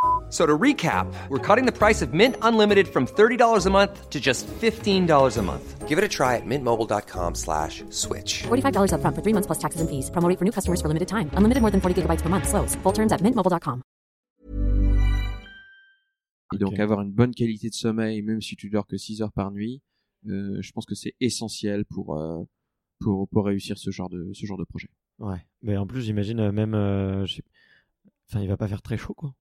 So to recap, we're cutting the price of Mint Unlimited from $30 a month to just $15 a month. Give it a try at mintmobile.com slash switch. $45 up front for three months plus taxes and fees. Promoting for new customers for limited time. Unlimited more than 40 gigabytes per month. Slows. Full terms at mintmobile.com. Et donc okay. avoir une bonne qualité de sommeil, même si tu dors que 6 heures par nuit, euh, je pense que c'est essentiel pour, euh, pour, pour réussir ce genre de, ce genre de projet. Ouais, mais en plus j'imagine euh, même... Euh, Enfin, il va pas faire très chaud, quoi.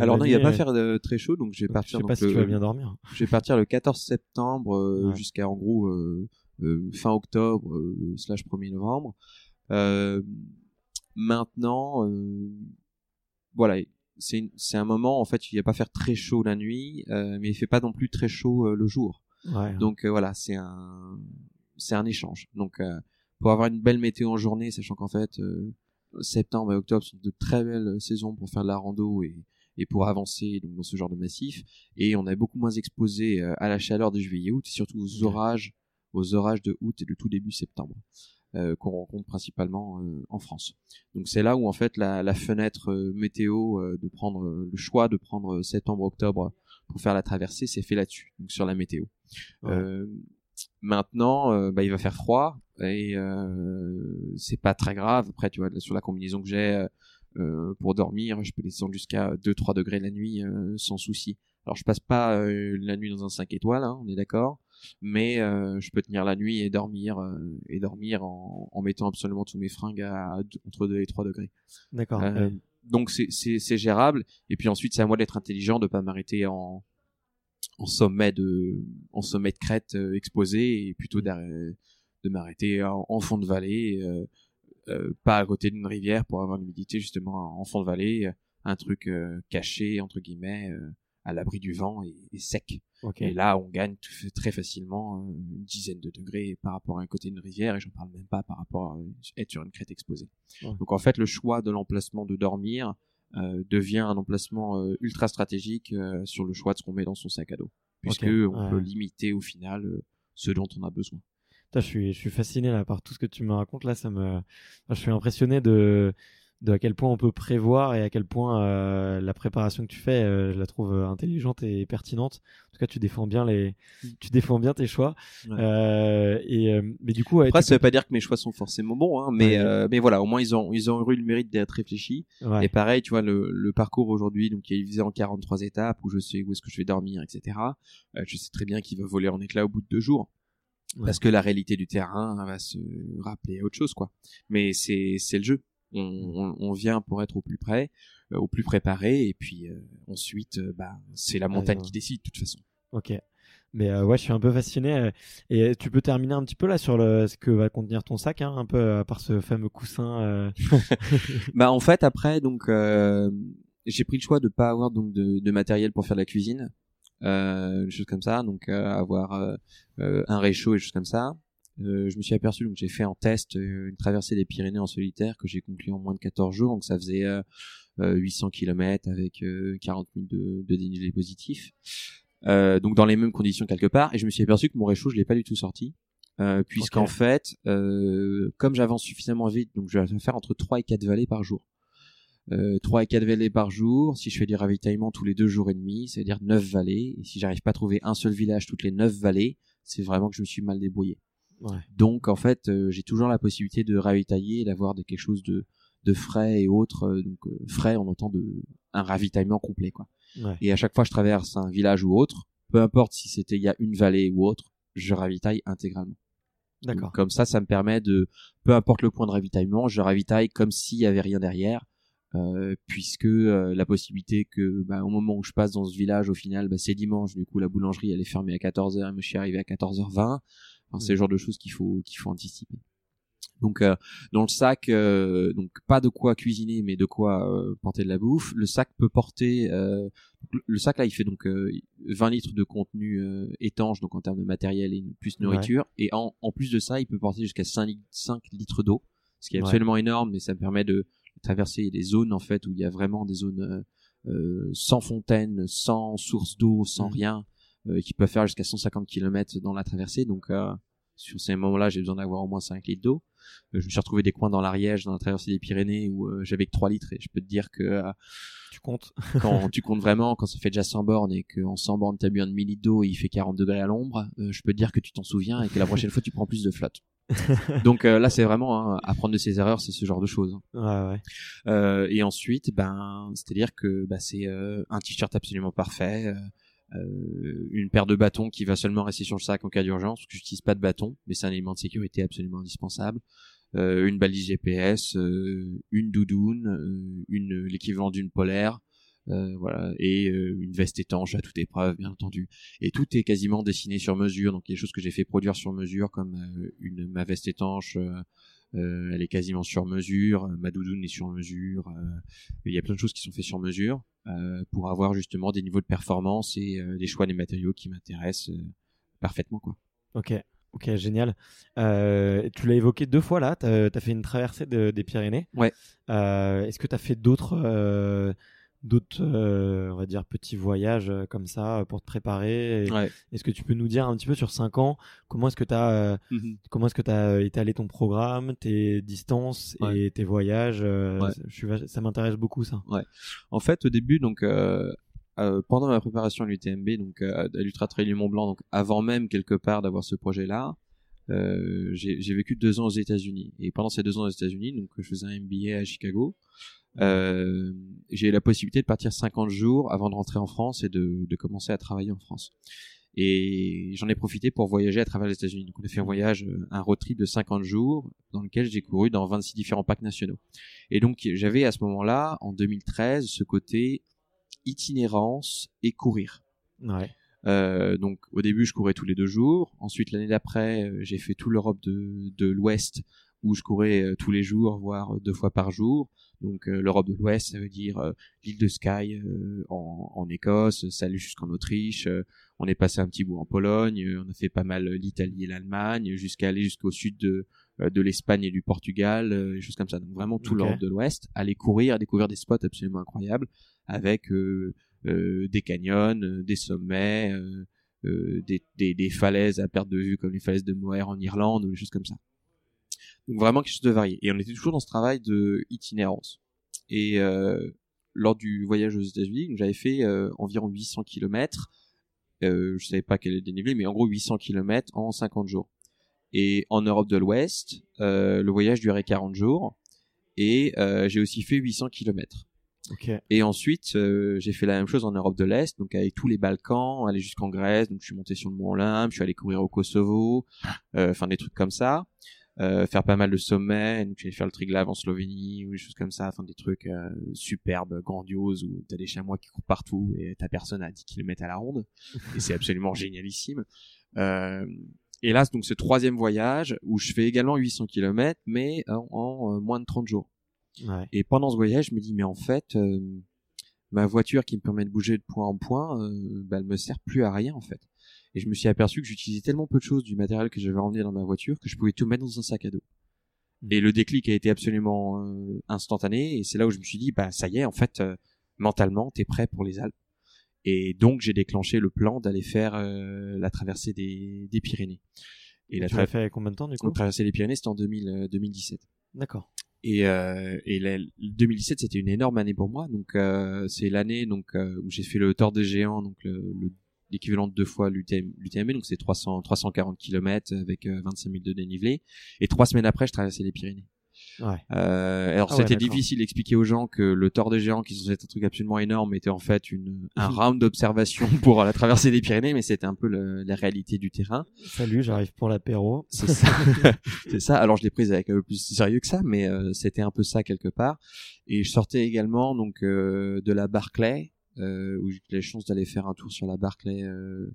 Alors non, il va pas faire de, très chaud, donc je vais partir. Je sais pas si tu vas bien dormir. Je vais partir le 14 septembre euh, jusqu'à en gros euh, euh, fin octobre slash 1er novembre. maintenant, voilà, c'est c'est un moment en fait il va pas faire très chaud la nuit mais il fait pas non plus très chaud le jour Ouais. donc voilà c'est un c'est un échange donc pour avoir une belle météo en journée sachant qu'en fait septembre et octobre sont de très belles saisons pour faire de la rando et et pour avancer donc dans ce genre de massif et on est beaucoup moins exposé euh, à la chaleur de juillet août et surtout aux orages aux orages de août et de tout début septembre euh, qu'on rencontre principalement euh, en France donc c'est là où en fait la, la fenêtre euh, météo euh, de prendre euh, le choix de prendre septembre-octobre pour faire la traversée s'est fait là-dessus, donc sur la météo. Ouais. Maintenant, euh, bah, il va faire froid et euh, c'est pas très grave. Après, tu vois, sur la combinaison que j'ai euh, pour dormir, je peux descendre jusqu'à 2-3 degrés la nuit euh, sans souci. Alors je passe pas euh, la nuit dans un 5 étoiles, hein, on est d'accord, mais euh, je peux tenir la nuit et dormir euh, et dormir en, en mettant absolument tous mes fringues à, à deux- entre 2 et 3 degrés. D'accord. Euh, ouais. donc c'est gérable et puis ensuite c'est à moi d'être intelligent de pas m'arrêter en en sommet de en sommet de crête euh, exposé et plutôt d'arr- de m'arrêter en, en fond de vallée euh, euh, pas à côté d'une rivière pour avoir l'humidité justement en fond de vallée euh, un truc euh, caché entre guillemets euh, à l'abri du vent et, et sec. Et là on gagne tout très facilement euh, une dizaine de degrés par rapport à un côté d'une rivière et j'en parle même pas par rapport à être sur une crête exposée. Ouais. donc en fait le choix de l'emplacement de dormir euh, devient un emplacement euh, ultra stratégique euh, sur le choix de ce qu'on met dans son sac à dos puisque on ouais. peut limiter au final euh, ce dont on a besoin. Putain, je suis, je suis fasciné là par tout ce que tu me racontes là. Ça me, Enfin, je suis impressionné de, de à quel point on peut prévoir et à quel point euh, la préparation que tu fais, euh, je la trouve euh, intelligente et pertinente. En tout cas, tu défends bien les, tu défends bien tes choix. Ouais. Euh, et euh, mais du coup, ouais, Après, ça veut pas dire que mes choix sont forcément bons, hein, mais Ouais. euh, mais voilà, au moins ils ont ils ont eu le mérite d'être réfléchis. Ouais. Et pareil, tu vois le, le parcours aujourd'hui, donc il est divisé en 43 étapes où je sais où est-ce que je vais dormir, etc. Euh, je sais très bien qu'il va voler en éclats au bout de deux jours. Ouais. Parce que la réalité du terrain va se rappeler à autre chose, quoi. Mais c'est c'est le jeu. On, on, on vient pour être au plus près, euh, au plus préparé, et puis euh, ensuite, euh, bah, c'est la montagne ouais. qui décide, de toute façon. Ok. Mais euh, ouais, je suis un peu fasciné. euh, Et tu peux terminer un petit peu là sur le, ce que va contenir ton sac, hein, un peu euh, par ce fameux coussin. euh, Bah en fait après donc euh, j'ai pris le choix de pas avoir donc de, de matériel pour faire de la cuisine, euh, des choses comme ça, donc euh, avoir un réchaud et des choses comme ça. Euh, je me suis aperçu donc j'ai fait en test euh, une traversée des Pyrénées en solitaire que j'ai conclu en moins de 14 jours, donc ça faisait euh, euh, 800 km avec euh, 40 000 de, de dénivelé positif. Euh, donc dans les mêmes conditions quelque part, et je me suis aperçu que mon réchaud je l'ai pas du tout sorti. Euh, puisqu'en fait, euh, comme j'avance suffisamment vite, donc je vais faire entre 3 et 4 vallées par jour. Euh, 3 et 4 vallées par jour, si je fais du ravitaillement tous les deux jours et demi, c'est-à-dire 9 vallées, et si j'arrive pas à trouver un seul village toutes les 9 vallées, c'est vraiment que je me suis mal débrouillé. Ouais. Donc en fait, euh, j'ai toujours la possibilité de ravitailler, et d'avoir de quelque chose de, de frais et autres, euh, donc euh, frais on entend de un ravitaillement complet quoi. Ouais. Et à chaque fois que je traverse un village ou autre, peu importe si c'était il y a une vallée ou autre, je ravitaille intégralement. D'accord. Comme ça, ça me permet de, peu importe le point de ravitaillement, je ravitaille comme s'il y avait rien derrière, euh, puisque euh, la possibilité que, bah, au moment où je passe dans ce village, au final, bah, c'est dimanche, du coup la boulangerie elle est fermée à 14h, mais je suis arrivé à 14h20. Enfin, c'est le genre de choses qu'il faut qu'il faut anticiper. Donc euh, dans le sac, euh, donc pas de quoi cuisiner, mais de quoi euh, porter de la bouffe. Le sac peut porter, euh, le- sac là, il fait donc euh, 20 litres de contenu euh, étanche, donc en termes de matériel et plus nourriture. Et en, en plus de ça, il peut porter jusqu'à 5, li- 5 litres d'eau, ce qui est Ouais. absolument énorme, mais ça me permet de traverser des zones en fait où il y a vraiment des zones euh, euh, sans fontaine, sans source d'eau, sans Mhm. rien, euh, qui peuvent faire jusqu'à 150 km dans la traversée. Donc euh, sur ces moments-là, j'ai besoin d'avoir au moins 5 litres d'eau. Euh, je me suis retrouvé des coins dans l'Ariège, dans la traversée des Pyrénées, où euh, j'avais que 3 litres, et je peux te dire que euh, Tu comptes. quand tu comptes vraiment, quand ça fait déjà 100 bornes et qu'en 100 bornes t'as bu un demi litre d'eau et il fait 40 degrés à l'ombre, euh, je peux te dire que tu t'en souviens et que la prochaine fois tu prends plus de flotte. Donc euh, là c'est vraiment hein, apprendre de ses erreurs, c'est ce genre de choses. Ouais, ouais. Euh, et ensuite, ben, c'est-à-dire que bah, c'est euh, un t-shirt absolument parfait, euh, une paire de bâtons qui va seulement rester sur le sac en cas d'urgence, j'utilise pas de bâton, mais c'est un élément de sécurité absolument indispensable. Euh, une balise GPS, euh, une doudoune, euh, une l'équivalent d'une polaire, euh, voilà, et euh, une veste étanche à toute épreuve, bien entendu. Et tout est quasiment dessiné sur mesure, donc il y a des choses que j'ai fait produire sur mesure, comme une ma veste étanche. Euh, elle est quasiment sur mesure. euh, Ma doudoune est sur mesure. euh, Il y a plein de choses qui sont faites sur mesure euh, pour avoir justement des niveaux de performance et euh, des choix des matériaux qui m'intéressent parfaitement. Quoi. Ok, ok, génial. Euh, tu l'as évoqué deux fois là, tu as, fait une traversée de- des Pyrénées. Ouais. Euh, Est-ce que tu as fait d'autres, euh, d'autres euh, on va dire, petits voyages euh, comme ça euh, pour te préparer Et Ouais. Est-ce que tu peux nous dire un petit peu sur 5 ans, comment est-ce que tu as, comment est-ce que tu as étalé ton programme, tes distances Ouais. et tes voyages Ouais. je suis vach- Ça m'intéresse beaucoup ça. En fait, au début, donc pendant ma préparation à l'UTMB, donc à l'Ultra Trail du Mont Blanc, donc avant même quelque part d'avoir ce projet-là, j'ai j'ai vécu deux ans aux États-Unis. Et pendant ces deux ans aux États-Unis, donc je faisais un MBA à Chicago. Euh, j'ai eu la possibilité de partir 50 jours avant de rentrer en France et de, de commencer à travailler en France. Et j'en ai profité pour voyager à travers les États-Unis. Donc on a fait un voyage, euh, un road trip de 50 jours dans lequel j'ai couru dans 26 différents parcs nationaux. Et donc j'avais à ce moment-là, en 2013, ce côté itinérance et courir. Ouais. Euh, donc au début je courais tous les deux jours. Ensuite l'année d'après euh, j'ai fait tout l'Europe de, de l'Ouest où je courais euh, tous les jours, voire euh, deux fois par jour. Donc euh, l'Europe de l'Ouest ça veut dire euh, l'île de Skye euh, en, en Écosse, ça allait jusqu'en Autriche. euh, on est passé un petit bout en Pologne. euh, on a fait pas mal l'Italie et l'Allemagne jusqu'à aller jusqu'au sud de euh, de l'Espagne et du Portugal, euh, des choses comme ça. Donc vraiment tout l'Europe de l'Ouest, aller courir, découvrir des spots absolument incroyables avec euh, euh, des canyons, euh, des sommets, euh, euh, des, des, des falaises à perte de vue comme les falaises de Moher en Irlande ou des choses comme ça. Donc vraiment quelque chose de varié. Et on était toujours dans ce travail de itinérance. Et euh, lors du voyage aux États-Unis, j'avais fait euh, environ 800 km. Euh, je savais pas quel est le dénivelé, mais en gros 800 km en 50 jours. Et en Europe de l'Ouest, euh, le voyage durait 40 jours. Et euh, j'ai aussi fait 800 km. Ok. Et ensuite, euh, j'ai fait la même chose en Europe de l'Est, donc avec tous les Balkans, aller jusqu'en Grèce. Donc je suis monté sur le Mont Olympe, je suis allé courir au Kosovo, euh, enfin des trucs comme ça. Euh, faire pas mal de sommets, donc j'ai fait le Triglav en Slovénie ou des choses comme ça, enfin des trucs euh, superbes, grandioses où t'as des chamois qui courent partout et t'as personne à 10 km à la ronde et c'est absolument génialissime. Euh, et là, donc ce troisième voyage où je fais également 800 km mais en, en, euh, moins de 30 jours. Ouais. Et pendant ce voyage, je me dis, mais en fait, euh, ma voiture qui me permet de bouger de point en point, euh, bah, elle me sert plus à rien en fait. Et je me suis aperçu que j'utilisais tellement peu de choses du matériel que j'avais emmené dans ma voiture que je pouvais tout mettre dans un sac à dos. Mm. Et le déclic a été absolument euh, instantané. Et c'est là où je me suis dit, bah ça y est, en fait, euh, mentalement, t'es prêt pour les Alpes. Et donc j'ai déclenché le plan d'aller faire euh, la traversée des, des Pyrénées. Et la tu l'as fait avec combien de temps du coup? Traversée des Pyrénées, c'était en 2000, euh, 2017. D'accord. Et, euh, et la- 2017 c'était une énorme année pour moi. Donc c'est l'année donc où j'ai fait le Tour des Géants, donc le, le- l'équivalent de deux fois l'UTM, l'UTMB, donc c'est 300 340 km avec euh, 25 000 de dénivelé. Et trois semaines après, je traversais les Pyrénées. Ouais. Euh, alors Ah c'était difficile d'expliquer aux gens que le Tour des Géants, qui sont un truc absolument énorme, était en fait une, un round d'observation pour la traversée des Pyrénées, mais c'était un peu le- la réalité du terrain. Salut, j'arrive pour l'apéro. C'est ça. c'est ça. Alors je l'ai prise avec un peu plus sérieux que ça, mais euh, c'était un peu ça quelque part. Et je sortais également donc euh, de la Barclay, euh, où j'ai eu la chance d'aller faire un tour sur la Barclay euh,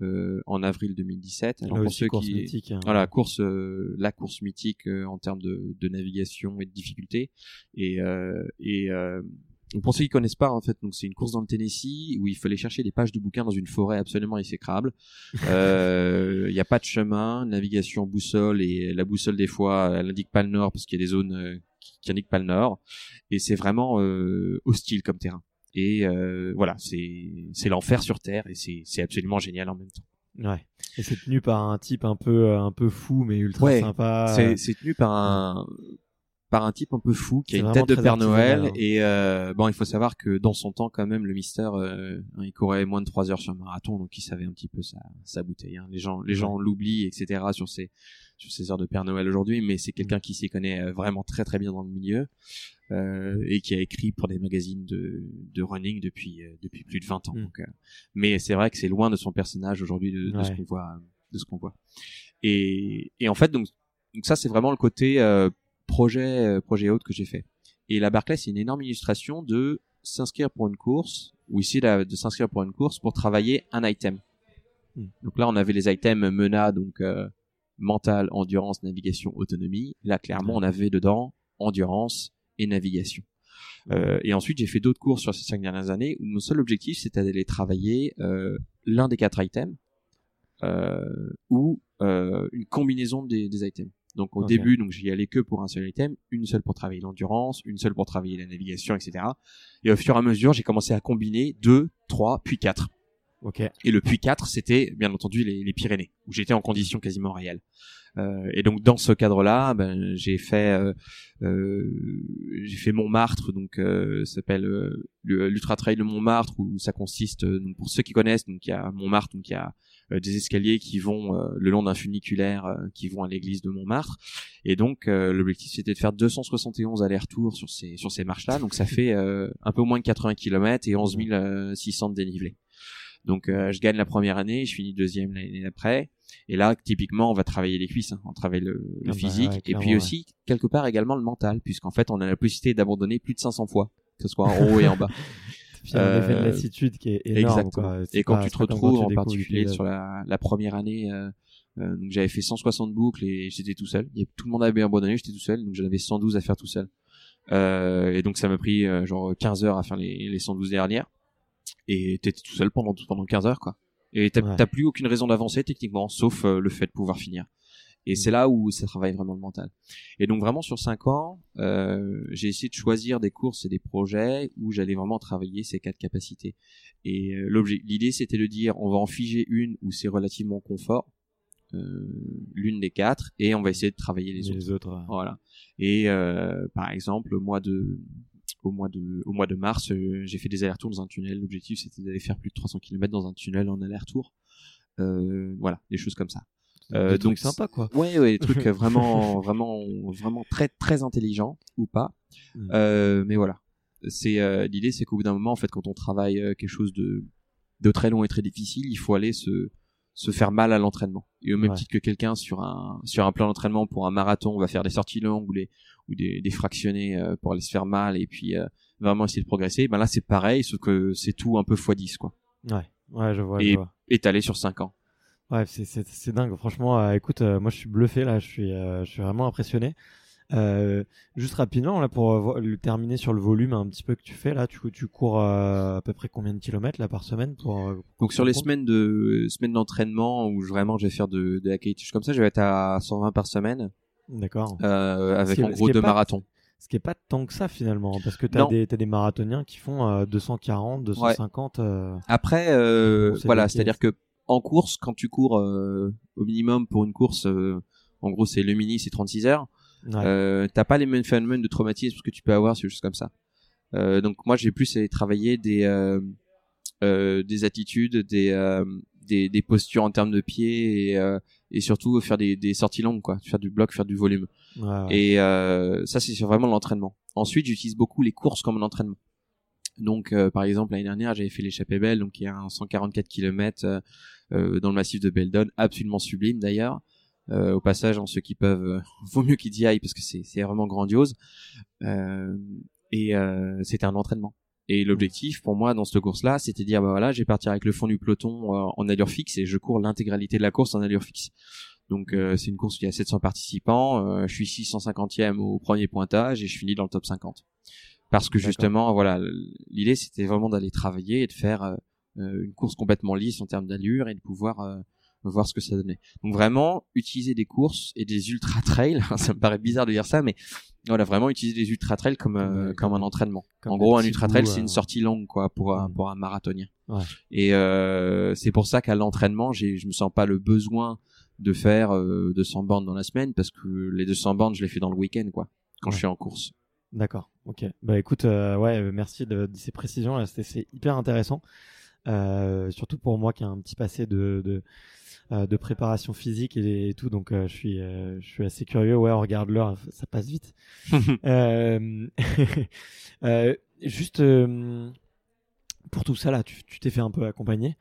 euh, en avril 2017. Alors Là pour aussi, ceux course qui mythique. hein. voilà, course, euh, la course mythique euh, en termes de, de navigation et de difficulté. Et, euh, et euh, donc pour ceux qui connaissent pas, en fait, donc c'est une course dans le Tennessee où il fallait chercher des pages de bouquins dans une forêt absolument exécrable. Euh, Il n'y a pas de chemin, navigation boussole et la boussole des fois elle indique pas le nord parce qu'il y a des zones euh, qui, qui indiquent pas le nord. Et c'est vraiment euh, hostile comme terrain. Et euh, voilà, c'est l'enfer sur terre et c'est absolument génial en même temps. Ouais. Et c'est tenu par un type un peu un peu fou mais ultra Ouais, sympa. C'est tenu par un par un type un peu fou qui a une tête de Père Noël hein. et euh, bon il faut savoir que dans son temps quand même le Mister euh, il courait moins de trois heures sur un marathon donc il savait un petit peu sa sa bouteille hein. les gens les gens l'oublient etc sur ses sur ses heures de Père Noël aujourd'hui mais c'est quelqu'un qui s'y connaît euh, vraiment très très bien dans le milieu euh, et qui a écrit pour des magazines de de running depuis euh, depuis plus de 20 ans Mm. donc euh, mais c'est vrai que c'est loin de son personnage aujourd'hui de, de ce qu'on voit de ce qu'on voit et et en fait donc donc ça c'est vraiment le côté euh, projet euh, projet haute que j'ai fait. Et la Barclay c'est une énorme illustration de s'inscrire pour une course ou ici là, de s'inscrire pour une course pour travailler un item. Hmm. Donc là on avait les items MENA donc euh, mental, endurance, navigation, autonomie. Là, clairement, on avait dedans endurance et navigation. Euh, et ensuite, j'ai fait d'autres cours sur ces cinq dernières années où mon seul objectif, c'était d'aller travailler euh, l'un des quatre items euh, ou une combinaison des, des items. Donc au début, donc j'y allais que pour un seul item, une seule pour travailler l'endurance, une seule pour travailler la navigation, etc. Et au fur et à mesure, j'ai commencé à combiner deux, trois, puis quatre. Ok. Et le puits 4, c'était bien entendu les, les Pyrénées, où j'étais en conditions quasiment réelles. Euh, et donc dans ce cadre-là, ben, j'ai fait euh, euh, j'ai fait Montmartre, donc euh, s'appelle euh, l'Ultra Trail de Montmartre, où ça consiste, euh, donc pour ceux qui connaissent, donc il y a Montmartre, donc il y a des escaliers qui vont le long d'un funiculaire qui vont à l'église de Montmartre. Et donc l'objectif c'était de faire 271 allers-retours sur ces sur ces marches-là, donc ça fait un peu moins de 80 km et 11 600 de dénivelé. Donc euh, je gagne la première année, je finis deuxième l'année d'après. Et là, typiquement, on va travailler les cuisses, hein. on travaille le, le Ah bah physique, ouais, et puis aussi quelque part également le mental, puisqu'en fait, on a la possibilité d'abandonner plus de 500 fois, que ce soit en haut et en bas. Puis il y a un effet de Euh, lassitude qui est énorme. Exactement. Quoi. Et quand pas- tu te retrouves en particulier du sur la, la première année, euh, euh, donc j'avais fait 160 boucles et j'étais tout seul. Et tout le monde avait abandonné, j'étais tout seul, donc j'en avais 112 à faire tout seul. Euh, et donc ça m'a pris euh, genre 15 heures à faire les, les 112 dernières. Et t'étais tout seul pendant pendant 15 heures quoi. Et t'as Ouais. plus aucune raison d'avancer techniquement, sauf euh, le fait de pouvoir finir. Et Mm. c'est là où ça travaille vraiment le mental. Et donc vraiment sur cinq ans, euh, j'ai essayé de choisir des courses et des projets où j'allais vraiment travailler ces quatre capacités. Et euh, l'objet, l'idée c'était de dire on va en figer une où c'est relativement confort, euh, l'une des quatre, et on va essayer de travailler les autres. les autres. euh, Voilà. Et euh, par exemple, au mois de au mois de au mois de mars, euh, j'ai fait des allers-retours dans un tunnel. L'objectif c'était d'aller faire plus de 300 km dans un tunnel en aller-retour. Euh, voilà, des choses comme ça. Euh, des donc sympas quoi. Ouais, ouais, des trucs euh, vraiment, vraiment, vraiment très, très intelligents ou pas. Mm. Euh, mais voilà, c'est euh, l'idée, c'est qu'au bout d'un moment, en fait, quand on travaille quelque chose de de très long et très difficile, il faut aller se se faire mal à l'entraînement. Et au même Ouais. titre que quelqu'un sur un sur un plan d'entraînement pour un marathon va faire des sorties longues ou les ou des, des fractionnés euh, pour aller se faire mal et puis euh, vraiment essayer de progresser. Ben là, c'est pareil, sauf que c'est tout un peu x 10 quoi. Ouais. Ouais, je vois. Et- Je vois. Étalé sur 5 ans. Ouais, c'est c'est c'est dingue. Franchement, euh, écoute, euh, moi je suis bluffé là. Je suis euh, je suis vraiment impressionné. Euh, juste rapidement là pour euh, le terminer sur le volume un petit peu que tu fais là, tu tu cours euh, à peu près combien de kilomètres là par semaine pour euh, Donc sur les semaines de semaines d'entraînement où je- vraiment je vais faire de, de la qualité comme ça, je vais être à 120 par semaine D'accord. euh, avec en gros deux pas- marathons. Ce qui est pas tant que ça finalement, parce que t'as Non. des t'as des marathoniens qui font euh, 240, 250. euh, Après euh, Bon, c'est voilà, des c'est-à-dire que en course quand tu cours euh, au minimum pour une course euh, en gros c'est le mini c'est 36 heures, ouais. euh, t'as pas les mêmes phénomènes de traumatisme que tu peux avoir sur des choses comme ça. Euh, donc moi j'ai plus allé travailler des euh, des attitudes, des, des des postures en termes de pied et et surtout faire des, des sorties longues quoi, faire du bloc, faire du volume. Ouais, ouais. Et ça, c'est sur vraiment l'entraînement. Ensuite, j'utilise beaucoup les courses comme un entraînement. Donc, euh, par exemple, l'année dernière, j'avais fait l'échappée belle, donc il y a un 144 km euh, dans le massif de Beldon, absolument sublime d'ailleurs. Euh, au passage, en ceux qui peuvent, euh, vaut mieux qu'ils y aillent parce que c'est vraiment grandiose. Euh, et euh, c'était un entraînement. Et l'objectif pour moi dans cette course-là, c'était de dire bah voilà, j'ai parti avec le fond du peloton euh, en allure fixe et je cours l'intégralité de la course en allure fixe. Donc euh, c'est une course qui a 700 participants, euh, je suis 650e au premier pointage et je finis dans le top 50. Parce que justement, voilà, l'idée c'était vraiment d'aller travailler et de faire euh, euh, une course complètement lisse en termes d'allure et de pouvoir euh, voir ce que ça donnait. Donc vraiment utiliser des courses et des ultra trails, ça me paraît bizarre de dire ça, mais voilà vraiment utiliser des ultra trails comme Comme, euh, euh, comme un entraînement. comme en gros, un ultra trail c'est une euh, sortie longue quoi pour un pour un marathonien. Ouais. Et euh, c'est pour ça qu'à l'entraînement, j'ai je me sens pas le besoin de faire euh, 200 bornes dans la semaine parce que les 200 bornes je les fais dans le week-end quoi quand Ouais. je suis en course. D'accord. Ok. Bah écoute, ouais, merci de, de ces précisions. c'est hyper intéressant, Euh, surtout pour moi qui ai un petit passé de de, de préparation physique et, et tout, donc euh, je suis euh, je suis assez curieux. Ouais, on regarde l'heure, ça passe vite. Euh, euh, juste euh, pour tout ça là, tu t'es fait un peu accompagner.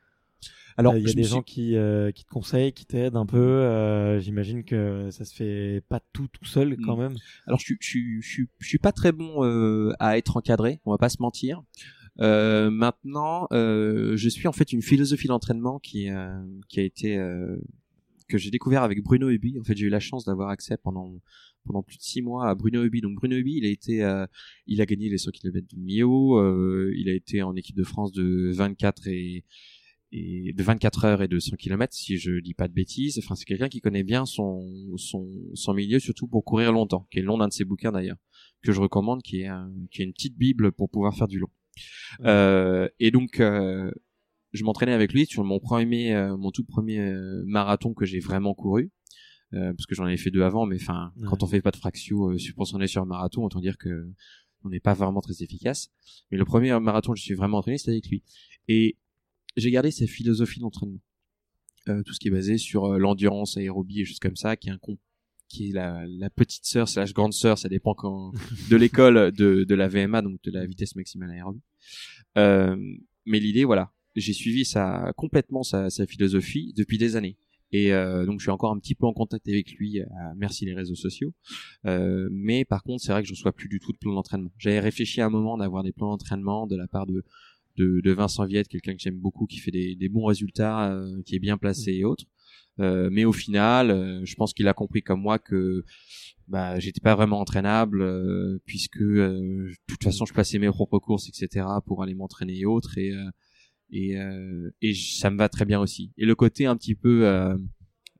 Alors Euh, il y a des gens suis- qui, euh, qui te conseillent, qui t'aident un peu. euh, J'imagine que ça se fait pas tout tout seul quand Mm. même. Alors je suis je suis je suis, je suis pas très bon euh, à être encadré, on va pas se mentir. Euh, maintenant, euh, je suis en fait une philosophie d'entraînement qui euh, qui a été euh, que j'ai découvert avec Bruno Hubi. En fait, j'ai eu la chance d'avoir accès pendant pendant plus de six mois à Bruno Hubi. Donc Bruno Hubi, il a été, euh, il a gagné les 100 km de Mio. Il a été en équipe de France de 24 et et de 24 heures et de 100 km si je dis pas de bêtises. Enfin, c'est quelqu'un qui connaît bien son, son, son milieu, surtout pour courir longtemps, qui est le long d'un de ses bouquins d'ailleurs, que je recommande, qui est, qui est une petite bible pour pouvoir faire du long. Euh, et donc, euh, je m'entraînais avec lui sur mon premier, euh, mon tout premier marathon que j'ai vraiment couru. Euh, parce que j'en avais fait deux avant, mais enfin, Ouais. quand on fait pas de fractio, euh, s'entraîner sur un marathon, autant dire que on n'est pas vraiment très efficace. Mais le premier marathon que je suis vraiment entraîné, c'était avec lui. Et j'ai gardé sa philosophie d'entraînement. Euh, tout ce qui est basé sur l'endurance, aérobie et choses comme ça, qui est un con qui est la, la petite sœur slash grande sœur, ça dépend quand de l'école de, de la VMA, donc de la vitesse maximale aérobie. Euh, mais l'idée, voilà, j'ai suivi sa complètement sa, sa philosophie depuis des années. Et euh, donc je suis encore un petit peu en contact avec lui, euh, merci les réseaux sociaux. Euh, mais par contre, c'est vrai que je reçois plus du tout de plan d'entraînement. J'avais réfléchi à un moment d'avoir des plans d'entraînement de la part de de, de Vincent Viette, quelqu'un que j'aime beaucoup, qui fait des, des bons résultats, euh, qui est bien placé et autres. Euh, mais au final, euh, je pense qu'il a compris comme moi que bah, j'étais pas vraiment entraînable euh, puisque euh, de toute façon je passais mes propres courses, etc. pour aller m'entraîner et autres et euh, et, euh, et ça me va très bien aussi. Et le côté un petit peu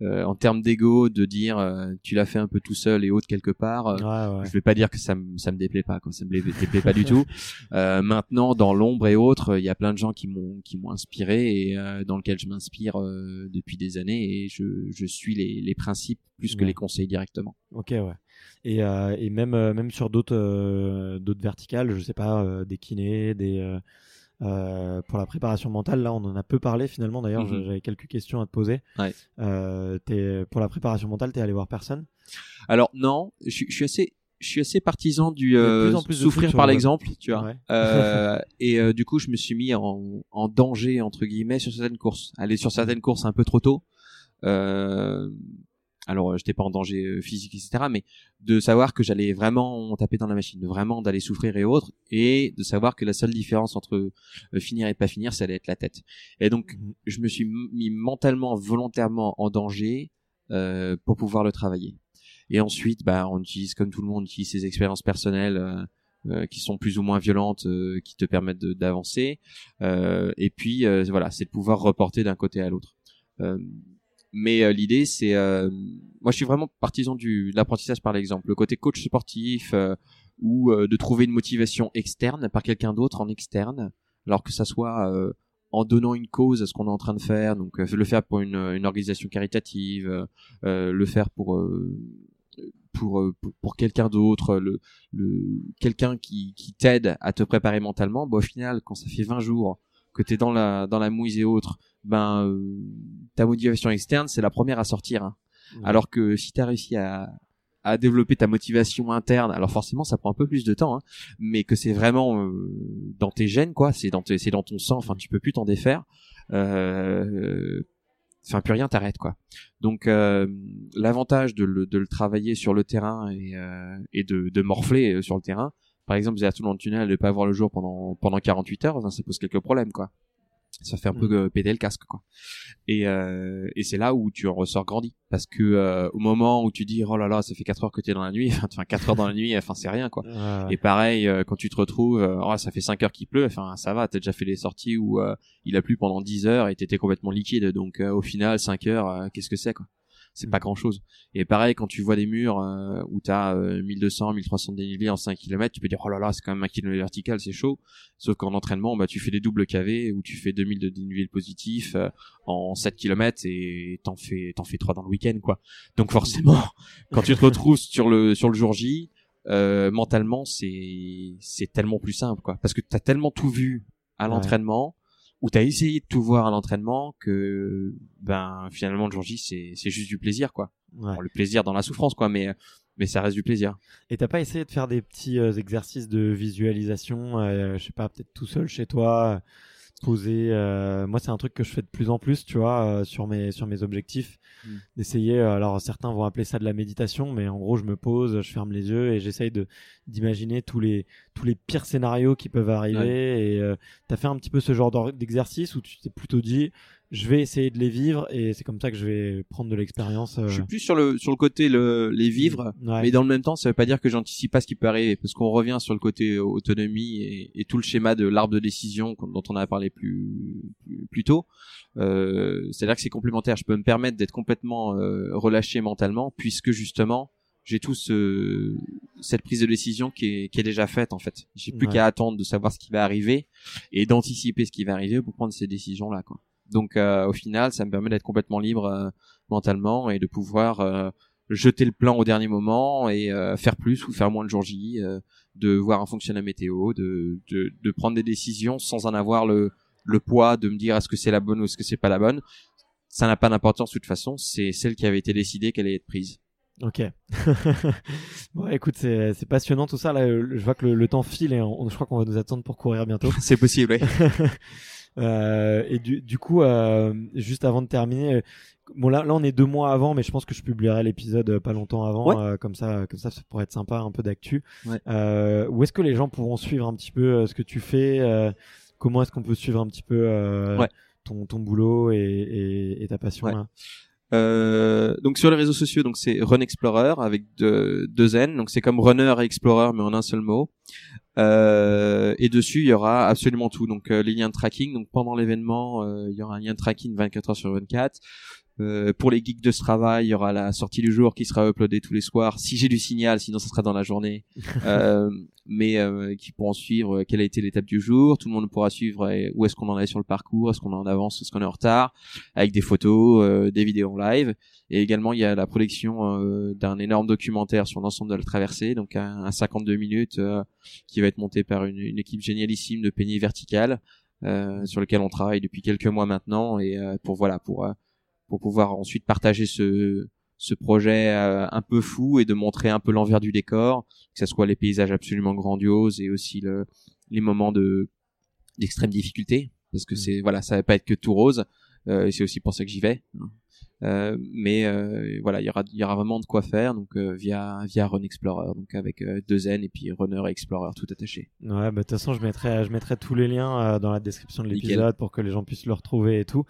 euh, en termes d'ego de dire euh, tu l'as fait un peu tout seul et autres quelque part. euh, Ouais, ouais. je vais pas dire que ça me ça me déplaît pas quoi ça me dé- déplaît pas du tout euh, maintenant dans l'ombre et autres il y a plein de gens qui m'ont qui m'ont inspiré et euh, dans lequel je m'inspire euh, depuis des années et je je suis les les principes plus que Ouais. les conseils directement Ok, ouais. Et, euh, et même, même sur d'autres euh, d'autres verticales, je sais pas, euh, des kinés, des euh, pour la préparation mentale, là, on en a peu parlé finalement. D'ailleurs, Mhm. j'avais quelques questions à te poser. Ouais. Euh, t'es- pour la préparation mentale, t'es allé voir personne? Alors non je, suis- je suis assez je suis assez partisan du euh, plus plus souffrir par l'exemple tu vois Ouais. Euh, et euh, du coup je me suis mis en, en danger entre guillemets sur certaines courses aller sur certaines courses un peu trop tôt euh, alors euh, j'étais pas en danger euh, physique etc mais de savoir que j'allais vraiment taper dans la machine de vraiment d'aller souffrir et autres et de savoir que la seule différence entre euh, finir et pas finir ça allait être la tête et donc Mhm. je me suis mis mentalement volontairement en danger euh, pour pouvoir le travailler et ensuite bah on utilise comme tout le monde on utilise ses expériences personnelles euh, euh, qui sont plus ou moins violentes, euh, qui te permettent d'avancer. Euh, et puis euh, voilà, c'est de pouvoir reporter d'un côté à l'autre. Mais euh, l'idée, c'est, euh, moi, je suis vraiment partisan du de l'apprentissage par l'exemple. Le côté coach sportif euh, ou euh, de trouver une motivation externe par quelqu'un d'autre en externe, alors que ça soit euh, en donnant une cause à ce qu'on est en train de faire, donc euh, le faire pour une, une organisation caritative, le faire pour pour pour, pour quelqu'un d'autre, le, le quelqu'un qui, qui t'aide à te préparer mentalement, bah, au final, quand ça fait 20 jours que t'es dans la dans la mouise et autres, ben euh, ta motivation externe c'est la première à sortir. hein. Alors que si t'as réussi à à développer ta motivation interne, alors forcément ça prend un peu plus de temps, hein, mais que c'est vraiment euh, dans tes gènes quoi, c'est dans tes- c'est dans ton sang, enfin tu peux plus t'en défaire. Euh, Enfin, plus rien t'arrête quoi. Donc euh, l'avantage de le, de le travailler sur le terrain et, euh, et de, de morfler euh, sur le terrain, par exemple, à tout dans le tunnel, de pas avoir le jour pendant pendant 48 heures, ben, ça pose quelques problèmes quoi. Ça fait un peu Mhm. euh, péter le casque quoi. Et, euh, et c'est là où tu en ressors grandi parce que euh, au moment où tu dis oh là là ça fait 4 heures que t'es dans la nuit, enfin 4 heures dans la nuit, enfin c'est rien quoi. Ouais. Et pareil, euh, quand tu te retrouves, euh, oh, ça fait 5 heures qu'il pleut, enfin ça va, t'as déjà fait des sorties où euh, il a plu pendant 10 heures et t'étais complètement liquide, donc euh, au final 5 heures, qu'est-ce que c'est quoi? C'est pas grand chose. Et pareil, quand tu vois des murs euh, où t'as euh, 1200, 1300 dénivelés en 5 km, tu peux dire oh là là, c'est quand même un kilomètre vertical, c'est chaud. Sauf qu'en entraînement, bah tu fais des doubles KV où tu fais 2000 de dénivelé positif euh, en 7 km et t'en fais t'en fais 3 dans le week-end quoi. Donc forcément, quand tu te retrouves sur le sur le jour J, euh, mentalement c'est c'est tellement plus simple quoi parce que t'as tellement tout vu à Ouais. Ou t'as essayé de tout voir à l'entraînement que ben finalement le jour J c'est c'est juste du plaisir quoi Ouais. Bon, le plaisir dans la souffrance quoi mais mais ça reste du plaisir Et t'as pas essayé de faire des petits euh, exercices de visualisation, euh, je sais pas, peut-être tout seul chez toi, poser. euh, moi, c'est un truc que je fais de plus en plus, tu vois, euh, sur mes sur mes objectifs, Mm. d'essayer. euh, alors certains vont appeler ça de la méditation, mais en gros, je me pose, je ferme les yeux et j'essaye de d'imaginer tous les tous les pires scénarios qui peuvent arriver. Et euh, t'as fait un petit peu ce genre d'exercice où tu t'es plutôt dit, je vais essayer de les vivre et c'est comme ça que je vais prendre de l'expérience. euh. Je suis plus sur le sur le côté le les vivre, Ouais. mais dans le même temps, ça veut pas dire que j'anticipe pas ce qui peut arriver, parce qu'on revient sur le côté autonomie et, et tout le schéma de l'arbre de décision dont on a parlé plus plus, plus tôt. Euh, C'est-à-dire que c'est complémentaire. Je peux me permettre d'être complètement euh, relâché mentalement, puisque justement j'ai tout ce cette prise de décision qui est qui est déjà faite en fait. J'ai plus Ouais. qu'à attendre de savoir ce qui va arriver et d'anticiper ce qui va arriver pour prendre ces décisions là quoi. Donc euh, au final, ça me permet d'être complètement libre euh, mentalement et de pouvoir euh, jeter le plan au dernier moment et euh, faire plus ou faire moins le jour J, euh, de voir en fonction de la météo, de, de, de prendre des décisions sans en avoir le, le poids de me dire est-ce que c'est la bonne ou est-ce que c'est pas la bonne. Ça n'a pas d'importance de toute façon, c'est celle qui avait été décidée qu'elle allait être prise. Ok. bon, écoute, c'est c'est passionnant tout ça. Là, je vois que le, le temps file et on- je crois qu'on va nous attendre pour courir bientôt. c'est possible, oui. Euh, et du, du coup, euh, juste avant de terminer, euh, bon là, là on est deux mois avant, mais je pense que je publierai l'épisode euh, pas longtemps avant, Ouais. euh, comme ça, comme ça, ça pourrait être sympa, un peu d'actu. Ouais. Euh, où est-ce que les gens pourront suivre un petit peu ce que tu fais euh, Comment est-ce qu'on peut suivre un petit peu euh, Ouais. ton, ton boulot et, et, et ta passion là? Euh, donc sur les réseaux sociaux, donc c'est Run Explorer avec deux, deux N, donc c'est comme Runner et Explorer mais en un seul mot. Euh, et dessus il y aura absolument tout, donc euh, les liens de tracking. Donc pendant l'événement, euh, il y aura un lien de tracking 24 heures sur 24. Euh, pour les geeks de ce travail, il y aura la sortie du jour qui sera uploadée tous les soirs. Si j'ai du signal, sinon ça sera dans la journée. Euh, mais euh, qui pourront suivre euh, quelle a été l'étape du jour. Tout le monde pourra suivre euh, où est-ce qu'on en est sur le parcours, est-ce qu'on est en avance, est-ce qu'on est en retard, avec des photos, euh, des vidéos en live. Et également, il y a la production euh, d'un énorme documentaire sur l'ensemble de la traversée, donc un, un 52 minutes euh, qui va être monté par une, une équipe génialissime de Peigné Vertical, euh, sur lequel on travaille depuis quelques mois maintenant, et euh, pour voilà, pour euh, pour pouvoir ensuite partager ce ce projet euh, un peu fou et de montrer un peu l'envers du décor, que ce soit les paysages absolument grandioses et aussi le, les moments de d'extrême difficulté, parce que c'est voilà, ça va pas être que tout rose. Euh, et c'est aussi pour ça que j'y vais. hein. Euh, mais euh, voilà, il y aura il y aura vraiment de quoi faire donc euh, via via Run Explorer donc avec euh, deux N et puis Runner et Explorer tout attaché. Ouais, bah de toute façon, je mettrai, je mettrai tous les liens euh, dans la description de l'épisode pour que les gens puissent le retrouver et tout.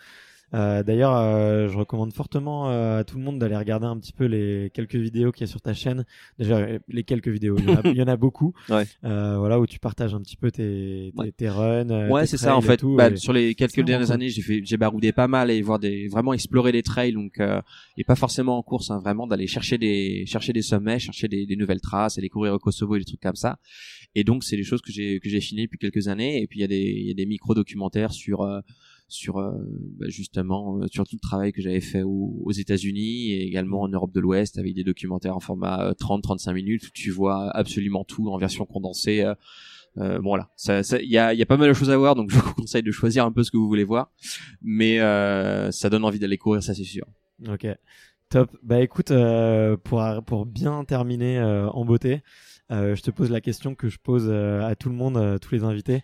Euh, D'ailleurs, euh, je recommande fortement euh, à tout le monde d'aller regarder un petit peu les quelques vidéos qu'il y a sur ta chaîne. Déjà, euh, les quelques vidéos, il y en a, il y en a beaucoup. Ouais. Euh, voilà, où tu partages un petit peu tes, tes, Ouais. tes runs. Ouais, c'est ça en fait. tout, Bah, et- sur les quelques dernières cool. années, j'ai fait, j'ai baroudé pas mal et voir des, vraiment explorer des trails, donc euh, et pas forcément en course, hein, vraiment d'aller chercher des, chercher des sommets, chercher des, des nouvelles traces, aller courir au Kosovo et des trucs comme ça. Et donc c'est des choses que j'ai que j'ai fini depuis quelques années. Et puis il y a des, il y a des micro documentaires sur euh, sur euh, bah, justement euh, sur tout le travail que j'avais fait aux, aux États-Unis et également en Europe de l'Ouest avec des documentaires en format 30-35 minutes où tu vois absolument tout en version condensée. euh, euh, bon voilà, ça, ça, y a, y a pas mal de choses à voir, donc je vous conseille de choisir un peu ce que vous voulez voir, mais euh, ça donne envie d'aller courir, ça c'est sûr. Ok, top. Bah écoute, euh, pour pour bien terminer euh, en beauté, euh, je te pose la question que je pose euh, à tout le monde, euh, tous les invités.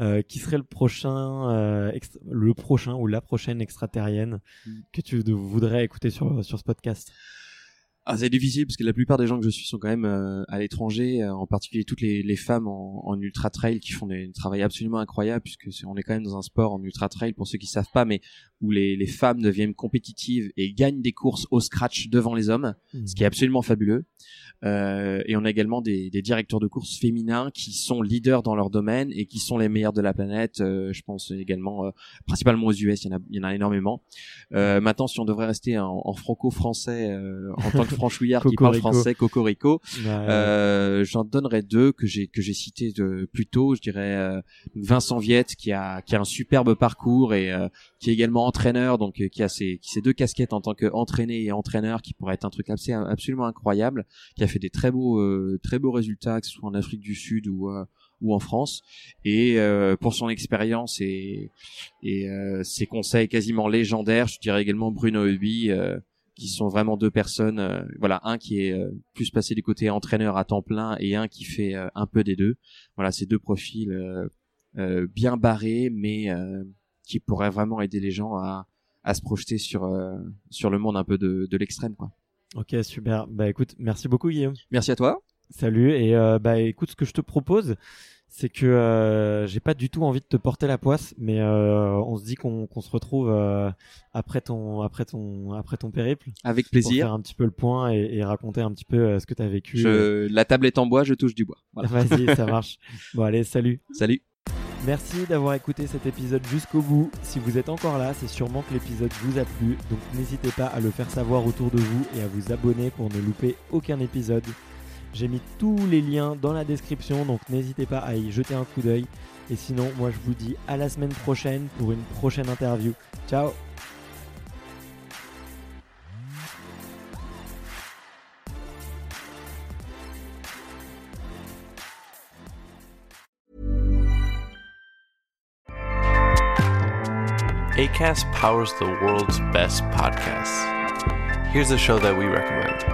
Euh, qui serait le prochain, euh, le prochain ou la prochaine extraterrienne Mm. que tu voudrais écouter sur sur ce podcast? Ah, c'est difficile parce que la plupart des gens que je suis sont quand même euh, à l'étranger, euh, en particulier toutes les, les femmes en, en ultra trail qui font des, un travail absolument incroyable puisque c'est- on est quand même dans un sport en ultra trail pour ceux qui savent pas, mais où les, les femmes deviennent compétitives et gagnent des courses au scratch devant les hommes, ce qui est absolument fabuleux. Euh, et on a également des, des directeurs de course féminins qui sont leaders dans leur domaine et qui sont les meilleurs de la planète. Euh, je pense également, euh, principalement aux US, il y en a, il y en a énormément. Euh, maintenant, si on devrait rester en, en franco-français euh, en tant que franchouillard qui parle français, cocorico, Ouais, euh, j'en donnerais deux que j'ai que j'ai cités de plus tôt. Je dirais euh, Vincent Viette qui a qui a un superbe parcours et euh, qui est également entraîneur, donc euh, qui a ses qui ses deux casquettes en tant qu'entraîné et entraîneur, qui pourrait être un truc absolu- absolument incroyable, qui a fait des très beaux euh, très beaux résultats, que ce soit en Afrique du Sud ou euh, ou en France. Et euh, pour son expérience et et euh, ses conseils quasiment légendaires, je dirais également Bruno Hubi. euh, qui sont vraiment deux personnes euh, voilà un qui est euh, plus passé du côté entraîneur à temps plein et un qui fait euh, un peu des deux voilà ces deux profils euh, euh, bien barrés mais euh, qui pourraient vraiment aider les gens à à se projeter sur euh, sur le monde un peu de, de l'extrême quoi Ok, super. Bah écoute, merci beaucoup Guillaume. merci à toi Salut et euh, bah écoute, ce que je te propose, c'est que euh, j'ai pas du tout envie de te porter la poisse, mais euh, on se dit qu'on se retrouve euh, après ton après ton après ton périple Avec pour plaisir. faire un petit peu le point et, et raconter un petit peu ce que tu as vécu. Je... La table est en bois, je touche du bois. Voilà. Vas-y, ça marche. Bon allez, salut. Salut. Merci d'avoir écouté cet épisode jusqu'au bout. Si vous êtes encore là, c'est sûrement que l'épisode vous a plu, donc n'hésitez pas à le faire savoir autour de vous et à vous abonner pour ne louper aucun épisode. J'ai mis tous les liens dans la description, donc n'hésitez pas à y jeter un coup d'œil. Et sinon, moi je vous dis à la semaine prochaine pour une prochaine interview. Ciao ACAST powers the world's best podcasts. Here's a show that we recommend.